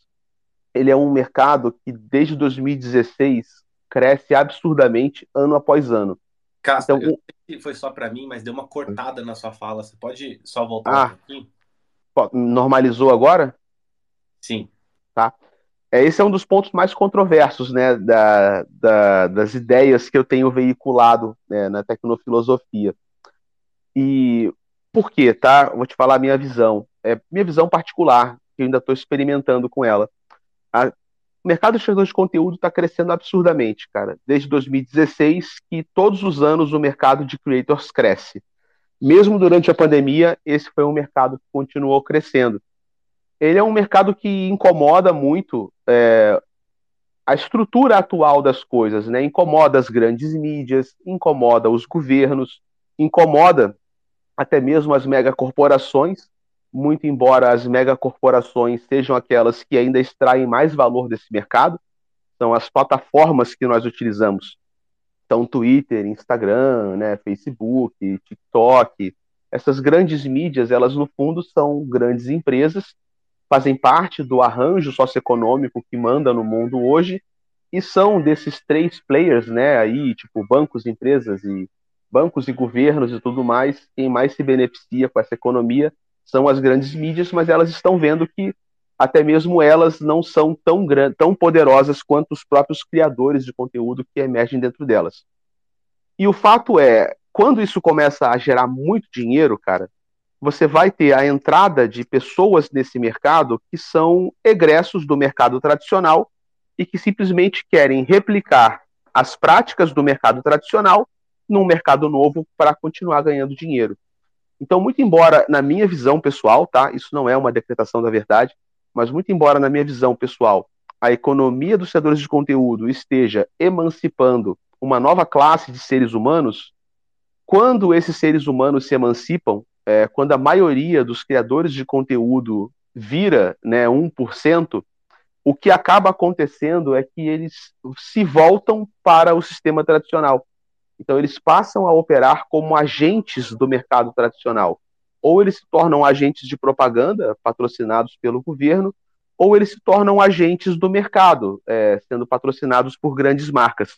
Ele é um mercado que desde 2016 cresce absurdamente ano após ano. Castro, então, eu sei que foi só para mim, mas deu uma cortada na sua fala. Você pode só voltar ah, um pouquinho? Normalizou agora? Sim. Tá. É, esse é um dos pontos mais controversos né, da, da, das ideias que eu tenho veiculado né, na tecnofilosofia. E por quê, tá? Vou te falar a minha visão. É minha visão particular, que eu ainda estou experimentando com ela. A, o mercado de criadores de conteúdo está crescendo absurdamente, cara. Desde 2016, que todos os anos o mercado de creators cresce. Mesmo durante a pandemia, esse foi um mercado que continuou crescendo. Ele é um mercado que incomoda muito é, a estrutura atual das coisas, né? Incomoda as grandes mídias, incomoda os governos, incomoda até mesmo as megacorporações, muito embora as megacorporações sejam aquelas que ainda extraem mais valor desse mercado, são as plataformas que nós utilizamos. Então, Twitter, Instagram, né, Facebook, TikTok, essas grandes mídias, elas no fundo são grandes empresas, fazem parte do arranjo socioeconômico que manda no mundo hoje, e são desses três players, né, aí, tipo bancos, empresas e bancos e governos e tudo mais, quem mais se beneficia com essa economia são as grandes mídias, mas elas estão vendo que até mesmo elas não são tão, tão poderosas quanto os próprios criadores de conteúdo que emergem dentro delas. E o fato é, quando isso começa a gerar muito dinheiro, cara, você vai ter a entrada de pessoas nesse mercado que são egressos do mercado tradicional e que simplesmente querem replicar as práticas do mercado tradicional num mercado novo para continuar ganhando dinheiro. Então, muito embora, na minha visão pessoal, tá? Isso não é uma decretação da verdade, mas muito embora, na minha visão pessoal, a economia dos criadores de conteúdo esteja emancipando uma nova classe de seres humanos, quando esses seres humanos se emancipam, é, quando a maioria dos criadores de conteúdo vira né, 1%, o que acaba acontecendo é que eles se voltam para o sistema tradicional. Então, eles passam a operar como agentes do mercado tradicional. Ou eles se tornam agentes de propaganda, patrocinados pelo governo, ou eles se tornam agentes do mercado, é, sendo patrocinados por grandes marcas.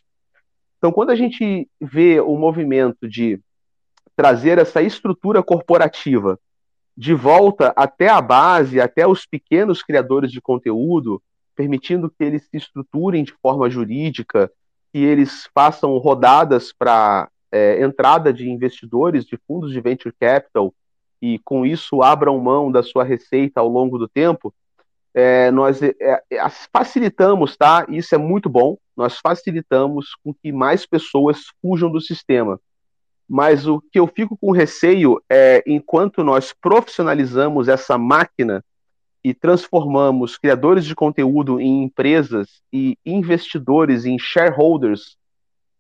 Então, quando a gente vê o movimento de trazer essa estrutura corporativa de volta até a base, até os pequenos criadores de conteúdo, permitindo que eles se estruturem de forma jurídica, que eles façam rodadas para é, entrada de investidores, de fundos de venture capital, e com isso abram mão da sua receita ao longo do tempo, é, nós é, é facilitamos, tá? Isso é muito bom. Nós facilitamos com que mais pessoas fujam do sistema. Mas o que eu fico com receio é, enquanto nós profissionalizamos essa máquina e transformamos criadores de conteúdo em empresas e investidores em shareholders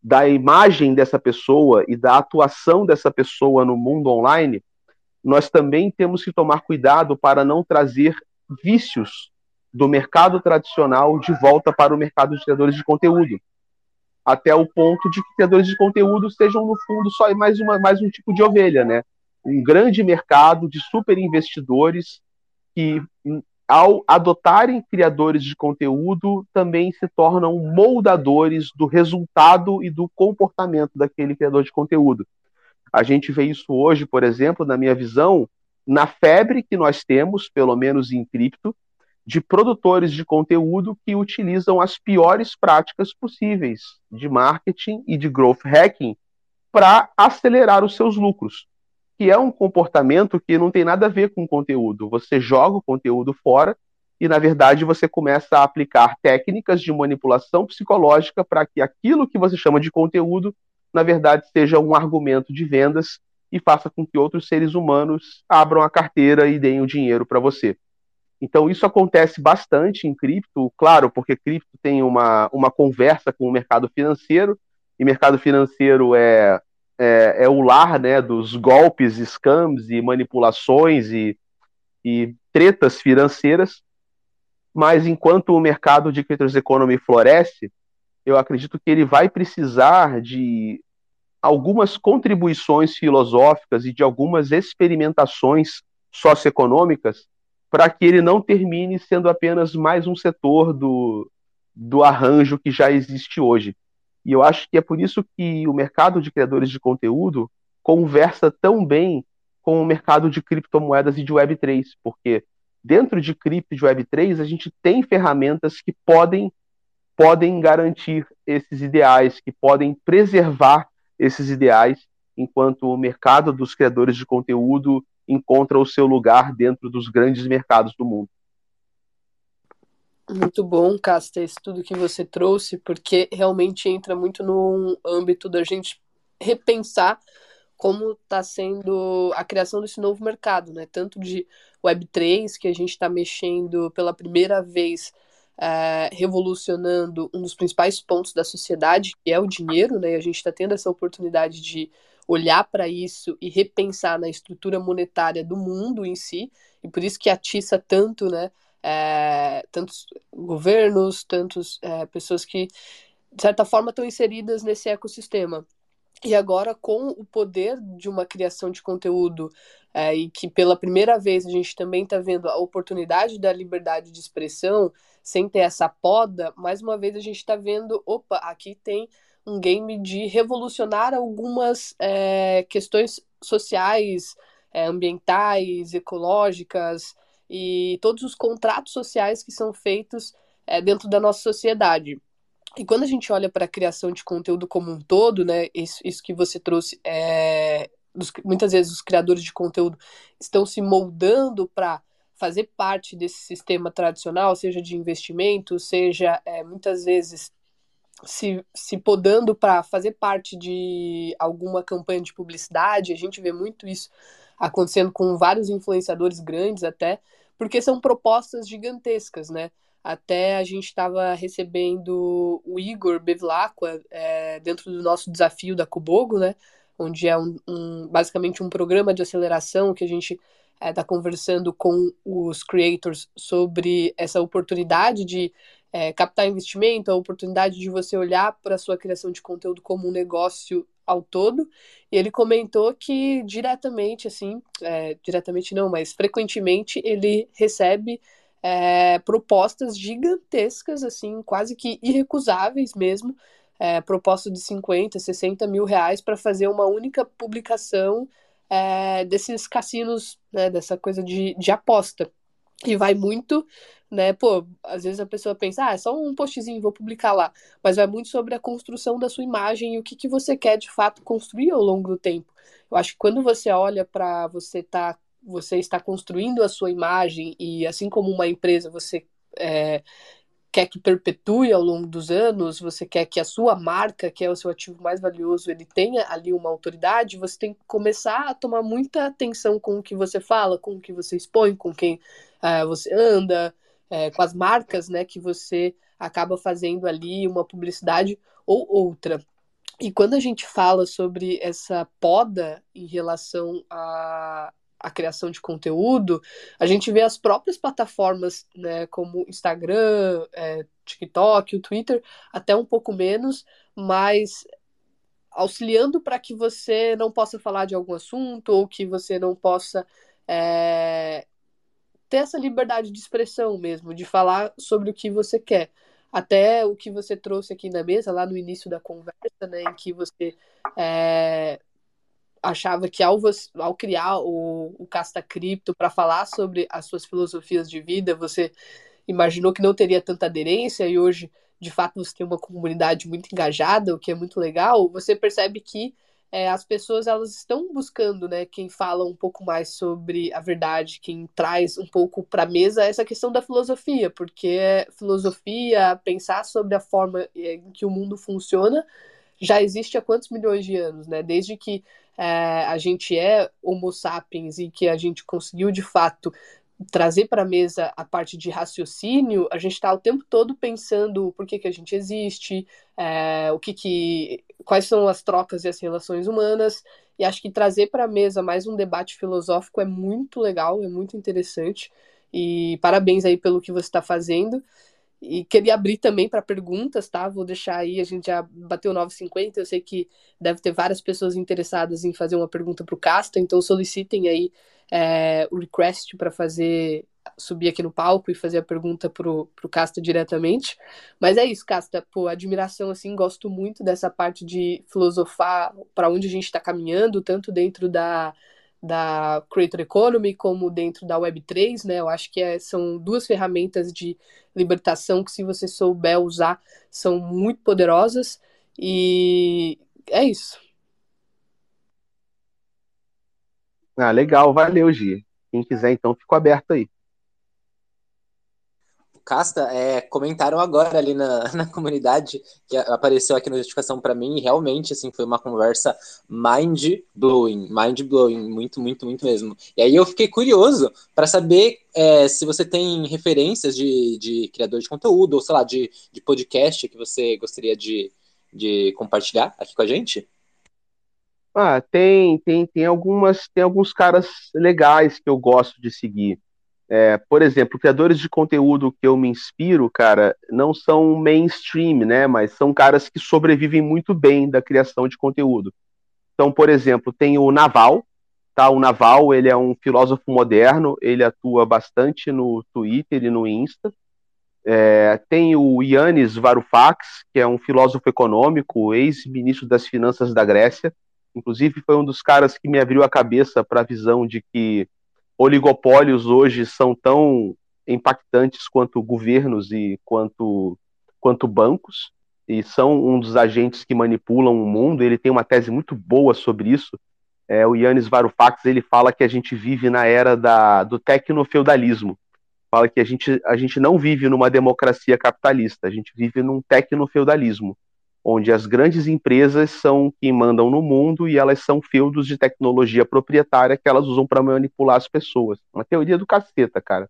da imagem dessa pessoa e da atuação dessa pessoa no mundo online, nós também temos que tomar cuidado para não trazer vícios do mercado tradicional de volta para o mercado de criadores de conteúdo. Até o ponto de que criadores de conteúdo sejam, no fundo, só mais, uma, mais um tipo de ovelha, né? Um grande mercado de super investidores que, ao adotarem criadores de conteúdo, também se tornam moldadores do resultado e do comportamento daquele criador de conteúdo. A gente vê isso hoje, por exemplo, na minha visão, na febre que nós temos, pelo menos em cripto, de produtores de conteúdo que utilizam as piores práticas possíveis de marketing e de growth hacking para acelerar os seus lucros que é um comportamento que não tem nada a ver com conteúdo. Você joga o conteúdo fora e, na verdade, você começa a aplicar técnicas de manipulação psicológica para que aquilo que você chama de conteúdo, na verdade, seja um argumento de vendas e faça com que outros seres humanos abram a carteira e deem o dinheiro para você. Então, isso acontece bastante em cripto, claro, porque cripto tem uma, uma conversa com o mercado financeiro, e mercado financeiro é é, é, o lar né, dos golpes, scams e manipulações e, e tretas financeiras, mas enquanto o mercado de creators economy floresce, eu acredito que ele vai precisar de algumas contribuições filosóficas e de algumas experimentações socioeconômicas para que ele não termine sendo apenas mais um setor do, do arranjo que já existe hoje. E eu acho que é por isso que o mercado de criadores de conteúdo conversa tão bem com o mercado de criptomoedas e de Web3, porque dentro de cripto e de Web3 a gente tem ferramentas que podem podem garantir esses ideais, que podem preservar esses ideais, enquanto o mercado dos criadores de conteúdo encontra o seu lugar dentro dos grandes mercados do mundo. Muito bom, Casta, esse tudo que você trouxe, porque realmente entra muito no âmbito da gente repensar como está sendo a criação desse novo mercado, né? Tanto de Web3, que a gente está mexendo pela primeira vez é, revolucionando um dos principais pontos da sociedade, que é o dinheiro, né? E a gente está tendo essa oportunidade de olhar para isso e repensar na estrutura monetária do mundo em si, e por isso que atiça tanto, né? É, tantos governos, tantas é, pessoas que, de certa forma, estão inseridas nesse ecossistema. E agora, com o poder de uma criação de conteúdo, é, e que pela primeira vez a gente também está vendo a oportunidade da liberdade de expressão, sem ter essa poda, mais uma vez a gente está vendo, opa, aqui tem um game de revolucionar algumas é, questões sociais, é, ambientais, ecológicas e todos os contratos sociais que são feitos é, dentro da nossa sociedade. E quando a gente olha para a criação de conteúdo como um todo, né, isso, isso que você trouxe, é, muitas vezes os criadores de conteúdo estão se moldando para fazer parte desse sistema tradicional, seja de investimento, seja é, muitas vezes se, se podando para fazer parte de alguma campanha de publicidade, a gente vê muito isso acontecendo com vários influenciadores grandes até, porque são propostas gigantescas, né? Até a gente estava recebendo o Igor Bevilacqua é, dentro do nosso desafio da Cubogo, né? Onde é um, um, basicamente um programa de aceleração que a gente está é, tá conversando com os creators sobre essa oportunidade de é, captar investimento, a oportunidade de você olhar para a sua criação de conteúdo como um negócio ao todo. E ele comentou que diretamente, assim, é, diretamente não, mas frequentemente ele recebe é, propostas gigantescas, assim, quase que irrecusáveis mesmo, é, proposta de 50, 60 mil reais para fazer uma única publicação é, desses cassinos, né, dessa coisa de, de aposta. E vai muito, né, pô, às vezes a pessoa pensa, ah, é só um postzinho, vou publicar lá. Mas vai muito sobre a construção da sua imagem e o que, que você quer de fato construir ao longo do tempo. Eu acho que quando você olha para você tá, você está construindo a sua imagem e assim como uma empresa você é, quer que perpetue ao longo dos anos, você quer que a sua marca, que é o seu ativo mais valioso, ele tenha ali uma autoridade, você tem que começar a tomar muita atenção com o que você fala, com o que você expõe, com quem uh, você anda, uh, com as marcas, né, que você acaba fazendo ali uma publicidade ou outra. E quando a gente fala sobre essa poda em relação a, a criação de conteúdo, a gente vê as próprias plataformas, né, como Instagram, é, TikTok, o Twitter, até um pouco menos, mas auxiliando para que você não possa falar de algum assunto ou que você não possa é, ter essa liberdade de expressão mesmo, de falar sobre o que você quer. Até o que você trouxe aqui na mesa, lá no início da conversa, né, em que você é, achava que ao, ao criar o, o Casta Cripto para falar sobre as suas filosofias de vida, você imaginou que não teria tanta aderência e hoje, de fato, você tem uma comunidade muito engajada, o que é muito legal, você percebe que é, as pessoas elas estão buscando, né, quem fala um pouco mais sobre a verdade, quem traz um pouco para mesa essa questão da filosofia, porque filosofia, pensar sobre a forma é, em que o mundo funciona, já existe há quantos milhões de anos, né? Desde que é, a gente é Homo sapiens e que a gente conseguiu de fato trazer para a mesa a parte de raciocínio, a gente está o tempo todo pensando por que, que a gente existe, é, o que, que quais são as trocas e as relações humanas. E acho que trazer para a mesa mais um debate filosófico é muito legal, é muito interessante. E parabéns aí pelo que você está fazendo. E queria abrir também para perguntas, tá? Vou deixar aí, a gente já bateu 9,50. Eu sei que deve ter várias pessoas interessadas em fazer uma pergunta para o Casta, então solicitem aí é, o request para fazer subir aqui no palco e fazer a pergunta pro, pro Casta diretamente. Mas é isso, Casta, pô, admiração, assim, gosto muito dessa parte de filosofar para onde a gente está caminhando, tanto dentro da, da Creator Economy como dentro da Web3, né? Eu acho que é, são duas ferramentas de libertação que, se você souber usar, são muito poderosas. E é isso. Ah, legal, valeu, Gi. Quem quiser, então, fico aberto aí. Casta, é, comentaram agora ali na, na comunidade que apareceu aqui na notificação para mim e realmente assim foi uma conversa mind blowing, mind blowing, muito, muito, muito mesmo. E aí eu fiquei curioso para saber é, se você tem referências de, de criador de conteúdo ou sei lá de, de podcast que você gostaria de, de compartilhar aqui com a gente. Ah, tem, tem, tem algumas, tem alguns caras legais que eu gosto de seguir. É, por exemplo, criadores de conteúdo que eu me inspiro, cara, não são mainstream, né? Mas são caras que sobrevivem muito bem da criação de conteúdo. Então, por exemplo, tem o Naval, tá? O Naval, ele é um filósofo moderno, ele atua bastante no Twitter e no Insta. É, tem o Yannis Varoufakis, que é um filósofo econômico, ex-ministro das Finanças da Grécia. Inclusive, foi um dos caras que me abriu a cabeça para a visão de que oligopólios hoje são tão impactantes quanto governos e quanto, quanto bancos, e são um dos agentes que manipulam o mundo. Ele tem uma tese muito boa sobre isso. É, o Yannis Varoufakis ele fala que a gente vive na era da, do tecnofeudalismo. Fala que a gente, a gente não vive numa democracia capitalista, a gente vive num tecnofeudalismo onde as grandes empresas são quem mandam no mundo e elas são feudos de tecnologia proprietária que elas usam para manipular as pessoas. Uma teoria do caceta, cara.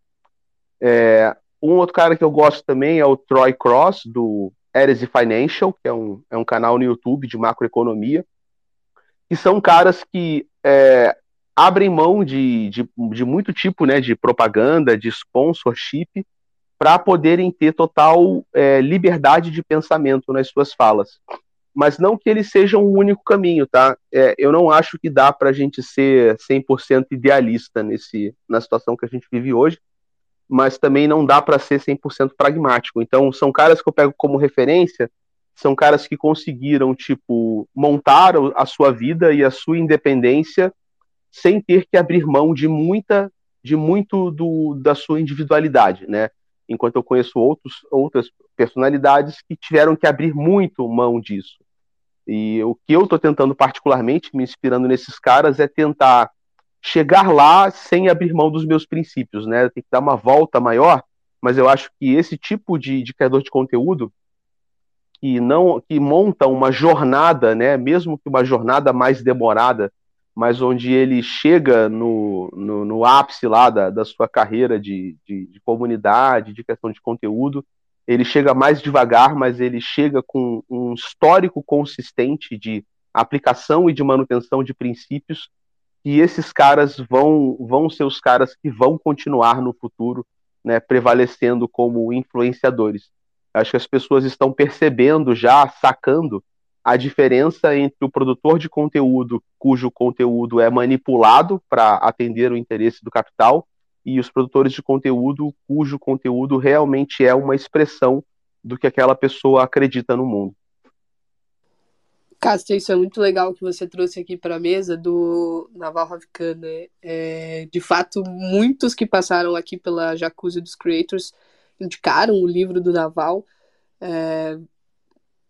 É, um outro cara que eu gosto também é o Troy Cross, do Heresy Financial, que é um, é um canal no YouTube de macroeconomia, que são caras que é, abrem mão de, de, de muito tipo né, de propaganda, de sponsorship, para poderem ter total é, liberdade de pensamento nas suas falas. Mas não que eles sejam o único caminho, tá? É, eu não acho que dá para a gente ser 100% idealista nesse, na situação que a gente vive hoje, mas também não dá para ser 100% pragmático. Então, são caras que eu pego como referência, são caras que conseguiram, tipo, montar a sua vida e a sua independência sem ter que abrir mão de muita de muito do, da sua individualidade, né? Enquanto eu conheço outros, outras personalidades que tiveram que abrir muito mão disso. E o que eu estou tentando particularmente, me inspirando nesses caras, é tentar chegar lá sem abrir mão dos meus princípios, né? Tem que dar uma volta maior, mas eu acho que esse tipo de, de criador de conteúdo que não que monta uma jornada, né? Mesmo que uma jornada mais demorada, mas onde ele chega no, no, no ápice lá da, da sua carreira de, de, de, comunidade, de questão de conteúdo. Ele chega mais devagar, mas ele chega com um histórico consistente de aplicação e de manutenção de princípios, e esses caras vão, vão ser os caras que vão continuar no futuro né, prevalecendo como influenciadores. Acho que as pessoas estão percebendo já, sacando a diferença entre o produtor de conteúdo, cujo conteúdo é manipulado para atender o interesse do capital, e os produtores de conteúdo, cujo conteúdo realmente é uma expressão do que aquela pessoa acredita no mundo. Cássia, isso é muito legal que você trouxe aqui para a mesa do Naval Ravikant. Né? É, de fato, muitos que passaram aqui pela Jacuzzi dos Creators indicaram o livro do Naval. É,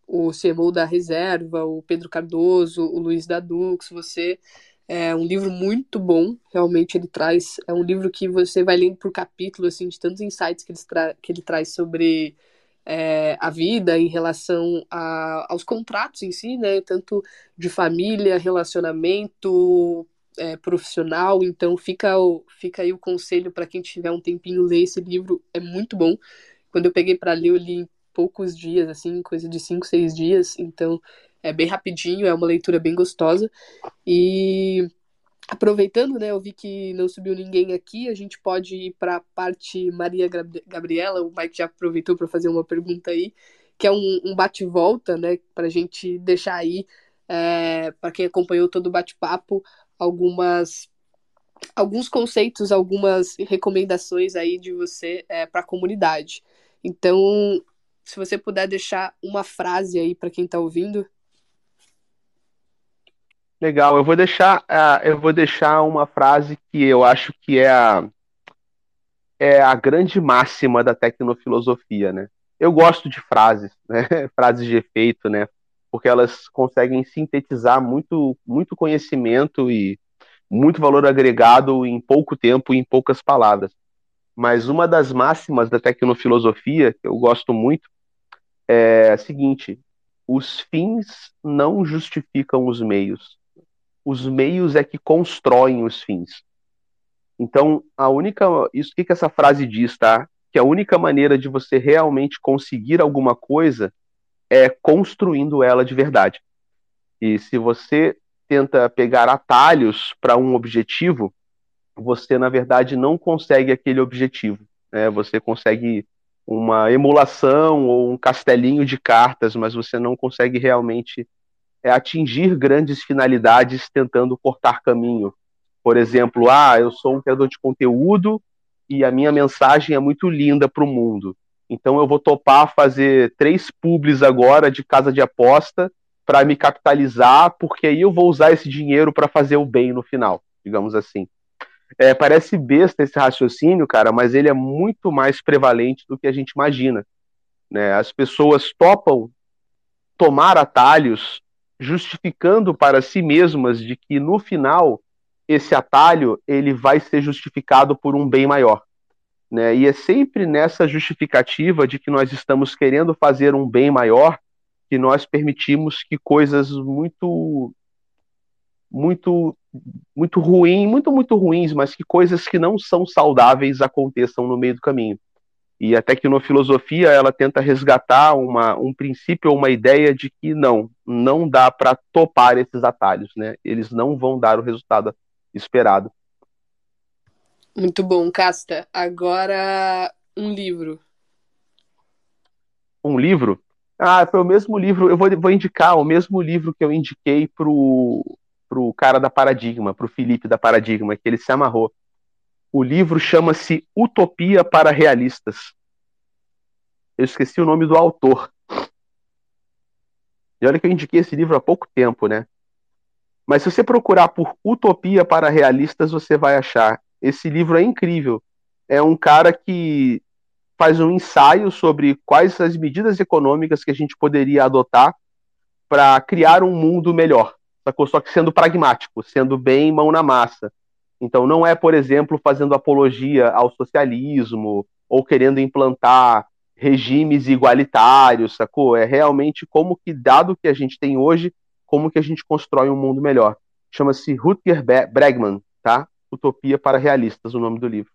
o CMO da Reserva, o Pedro Cardoso, o Luiz Dadux, você é um livro muito bom, realmente ele traz, é um livro que você vai lendo por capítulo, assim, de tantos insights que ele, que ele traz sobre é, a vida em relação a, aos contratos em si, né, tanto de família, relacionamento, é, profissional, então fica, o, fica aí o conselho para quem tiver um tempinho ler esse livro, é muito bom. Quando eu peguei para ler, eu li poucos dias, assim, coisa de cinco, seis dias. Então, É bem rapidinho, é uma leitura bem gostosa. E aproveitando, né, eu vi que não subiu ninguém aqui, a gente pode ir para a parte Maria Gabriela, o Mike já aproveitou para fazer uma pergunta aí, que é um, um bate-volta, né, para a gente deixar aí, é, para quem acompanhou todo o bate-papo, algumas alguns conceitos, algumas recomendações aí de você é, para a comunidade. Então, se você puder deixar uma frase aí para quem está ouvindo. Legal, eu vou deixar, uh, eu vou deixar uma frase que eu acho que é a, é a grande máxima da tecnofilosofia, né? Eu gosto de frases, né? frases de efeito, né? Porque elas conseguem sintetizar muito, muito conhecimento e muito valor agregado em pouco tempo e em poucas palavras. Mas uma das máximas da tecnofilosofia, que eu gosto muito, é a seguinte: os fins não justificam os meios. Os meios é que constroem os fins. Então, a única. Isso que, que essa frase diz, tá? Que a única maneira de você realmente conseguir alguma coisa é construindo ela de verdade. E se você tenta pegar atalhos para um objetivo, você na verdade não consegue aquele objetivo. Né? Você consegue uma emulação ou um castelinho de cartas, mas você não consegue realmente é, atingir grandes finalidades tentando cortar caminho. Por exemplo, ah, eu sou um criador de conteúdo e a minha mensagem é muito linda para o mundo. Então eu vou topar fazer três publis agora de casa de aposta para me capitalizar, porque aí eu vou usar esse dinheiro para fazer o bem no final, digamos assim. É, parece besta esse raciocínio, cara, mas ele é muito mais prevalente do que a gente imagina. Né? As pessoas topam tomar atalhos, justificando para si mesmas de que no final esse atalho ele vai ser justificado por um bem maior. Né? E é sempre nessa justificativa de que nós estamos querendo fazer um bem maior que nós permitimos que coisas muito muito muito ruim, muito muito ruins, mas que coisas que não são saudáveis aconteçam no meio do caminho. E a tecnofilosofia ela tenta resgatar uma, um princípio ou uma ideia de que não, não dá para topar esses atalhos, né? Eles não vão dar o resultado esperado. Muito bom, Casta. Agora um livro. Um livro? Ah, foi o mesmo livro. Eu vou, vou indicar o mesmo livro que eu indiquei pro, pro cara da Paradigma, pro Felipe da Paradigma, que ele se amarrou. O livro chama-se Utopia para Realistas. Eu esqueci o nome do autor. E olha que eu indiquei esse livro há pouco tempo, né? Mas se você procurar por Utopia para Realistas, você vai achar. Esse livro é incrível. É um cara que faz um ensaio sobre quais as medidas econômicas que a gente poderia adotar para criar um mundo melhor. Sacou? Só que sendo pragmático, sendo bem mão na massa. Então não é, por exemplo, fazendo apologia ao socialismo ou querendo implantar regimes igualitários, sacou? É realmente como que, dado que a gente tem hoje, como que a gente constrói um mundo melhor. Chama-se Rutger Bregman, tá? Utopia para Realistas, o nome do livro.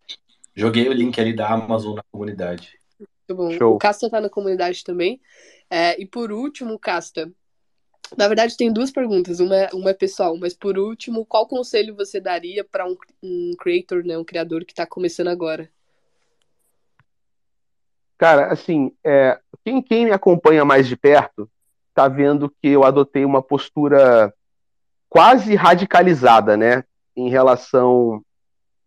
Joguei o link ali da Amazon na comunidade. Muito bom. Show. O Casta tá na comunidade também. É, e por último, Casta, na verdade tem duas perguntas, uma é, uma é pessoal, mas por último, qual conselho você daria para um, um creator, né, um criador que está começando agora? Cara, assim, é, quem, quem me acompanha mais de perto tá vendo que eu adotei uma postura quase radicalizada, né, em relação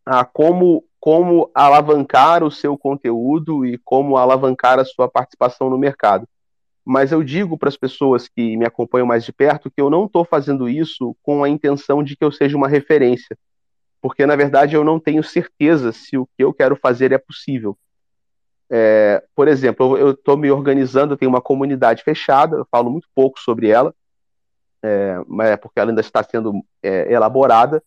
a como como alavancar o seu conteúdo e como alavancar a sua participação no mercado. Mas eu digo para as pessoas que me acompanham mais de perto que eu não estou fazendo isso com a intenção de que eu seja uma referência, porque na verdade eu não tenho certeza se o que eu quero fazer é possível. É, por exemplo, eu estou me organizando, eu tenho uma comunidade fechada, eu falo muito pouco sobre ela, é, mas é porque ela ainda está sendo é, elaborada,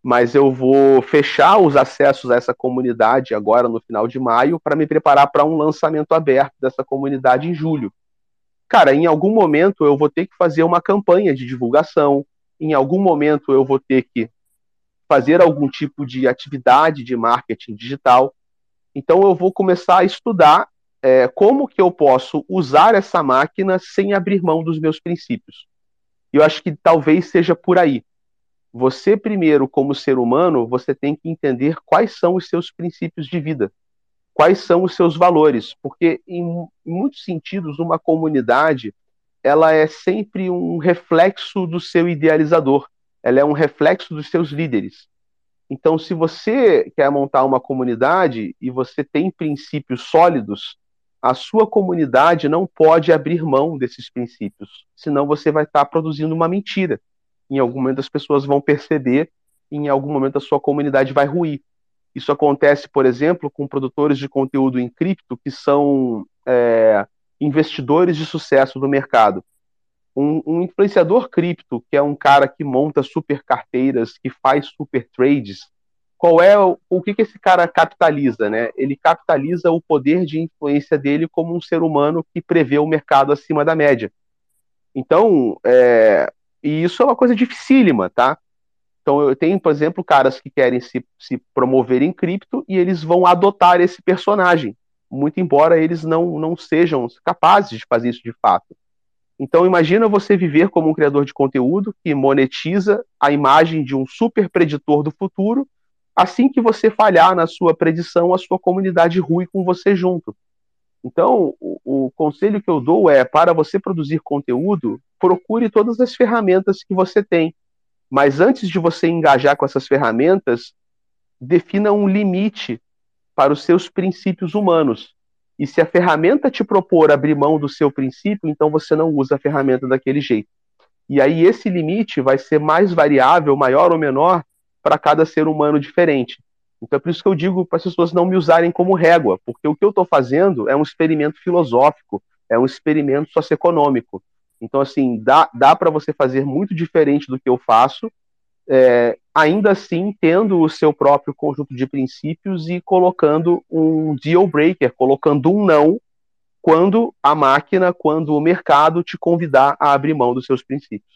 mas eu vou fechar os acessos a essa comunidade agora no final de maio para me preparar para um lançamento aberto dessa comunidade em julho. Cara, em algum momento eu vou ter que fazer uma campanha de divulgação, em algum momento eu vou ter que fazer algum tipo de atividade de marketing digital. Então eu vou começar a estudar é, como que eu posso usar essa máquina sem abrir mão dos meus princípios. E eu acho que talvez seja por aí. Você, primeiro, como ser humano, você tem que entender quais são os seus princípios de vida, quais são os seus valores, porque, em, muitos sentidos, uma comunidade ela é sempre um reflexo do seu idealizador, ela é um reflexo dos seus líderes. Então, se você quer montar uma comunidade e você tem princípios sólidos, a sua comunidade não pode abrir mão desses princípios, senão você vai estar produzindo uma mentira. Em algum momento as pessoas vão perceber, em algum momento a sua comunidade vai ruir. Isso acontece, por exemplo, com produtores de conteúdo em cripto que são é, investidores de sucesso no mercado. Um, um, influenciador cripto, que é um cara que monta super carteiras, que faz super trades, qual é o, o que, que esse cara capitaliza, né? Ele capitaliza o poder de influência dele como um ser humano que prevê o mercado acima da média. Então, é, e isso é uma coisa dificílima, tá? Então, eu tenho, por exemplo, caras que querem se, se promover em cripto e eles vão adotar esse personagem, muito embora eles não, não sejam capazes de fazer isso de fato. Então, imagina você viver como um criador de conteúdo que monetiza a imagem de um super preditor do futuro Assim que você falhar na sua predição, a sua comunidade rui com você junto. Então, o, o, conselho que eu dou é: para você produzir conteúdo, procure todas as ferramentas que você tem. Mas antes de você engajar com essas ferramentas, defina um limite para os seus princípios humanos. E se a ferramenta te propor abrir mão do seu princípio, então você não usa a ferramenta daquele jeito. E aí esse limite vai ser mais variável, maior ou menor, para cada ser humano diferente. Então é por isso que eu digo para as pessoas não me usarem como régua, porque o que eu estou fazendo é um experimento filosófico, é um experimento socioeconômico. Então, assim, dá, dá para você fazer muito diferente do que eu faço, é, ainda assim tendo o seu próprio conjunto de princípios e colocando um deal breaker, colocando um não quando a máquina, quando o mercado te convidar a abrir mão dos seus princípios.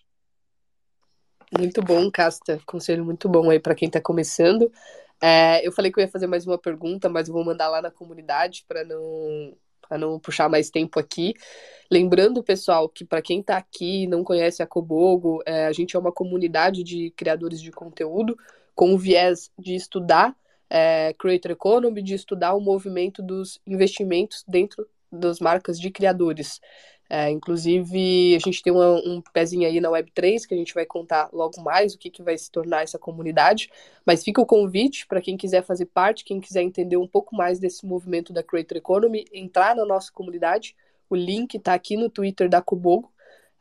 Muito bom, Casta. Conselho muito bom aí para quem está começando. É, eu falei que eu ia fazer mais uma pergunta, mas vou mandar lá na comunidade para não para não puxar mais tempo aqui. Lembrando, pessoal, que para quem está aqui e não conhece a Cobogo, é, a gente é uma comunidade de criadores de conteúdo com o viés de estudar é, Creator Economy, de estudar o movimento dos investimentos dentro das marcas de criadores. É, inclusive, a gente tem uma, um pezinho aí na Web3, que a gente vai contar logo mais o que, que vai se tornar essa comunidade. Mas fica o convite para quem quiser fazer parte, quem quiser entender um pouco mais desse movimento da Creator Economy, entrar na nossa comunidade. O link está aqui no Twitter da Cubogo.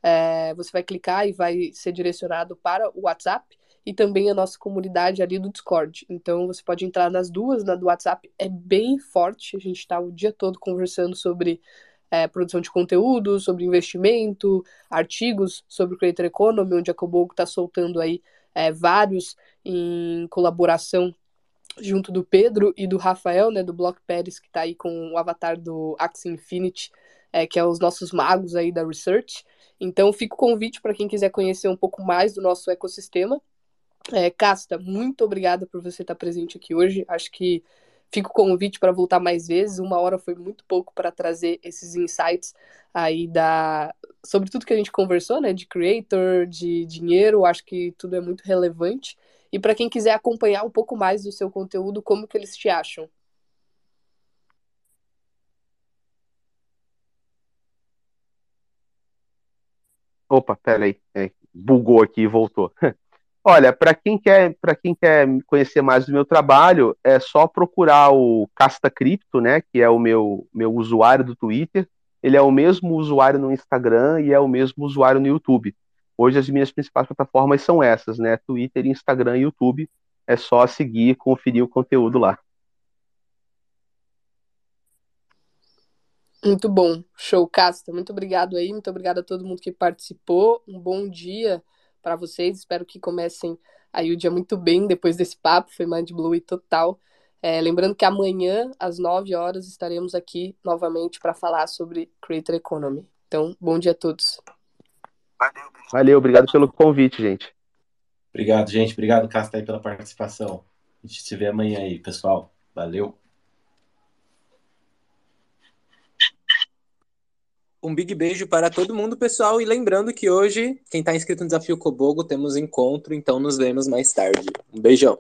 É, você vai clicar e vai ser direcionado para o WhatsApp e também a nossa comunidade ali do Discord. Então você pode entrar nas duas, na do WhatsApp é bem forte, a gente está o dia todo conversando sobre é, produção de conteúdo, sobre investimento, artigos sobre Creator Economy, onde a Cobogo está soltando aí é, vários em colaboração junto do Pedro e do Rafael, né, do Block Paris, que está aí com o avatar do Axie Infinity, é, que é os nossos magos aí da Research. Então, fica o convite para quem quiser conhecer um pouco mais do nosso ecossistema. É, Casta, muito obrigada por você estar presente aqui hoje. Acho que Fica o convite para voltar mais vezes. Uma hora foi muito pouco para trazer esses insights aí da sobre tudo que a gente conversou, né, de creator, de dinheiro. Acho que tudo é muito relevante. E para quem quiser acompanhar um pouco mais do seu conteúdo, como que eles te acham? Opa, peraí, é, bugou aqui e voltou. Olha, para quem quer para quem quer conhecer mais do meu trabalho, é só procurar o Casta Cripto, né, que é o meu meu usuário do Twitter. Ele é o mesmo usuário no Instagram e é o mesmo usuário no YouTube. Hoje as minhas principais plataformas são essas, né? Twitter, Instagram e YouTube. É só seguir, conferir o conteúdo lá. Muito bom, show, Casta. Muito obrigado aí, muito obrigado a todo mundo que participou. Um bom dia para vocês. Espero que comecem aí o dia muito bem depois desse papo. Foi mind blowing total. É, lembrando que amanhã, às 9 horas, estaremos aqui novamente para falar sobre Creator Economy. Então, bom dia a todos. Valeu, Valeu obrigado pelo convite, gente. Obrigado, gente. Obrigado, Casta, aí, pela participação. A gente se vê amanhã aí, pessoal. Valeu. Um big beijo para todo mundo, pessoal. E lembrando que hoje, quem está inscrito no Desafio Cobogo, temos encontro, então nos vemos mais tarde. Um beijão.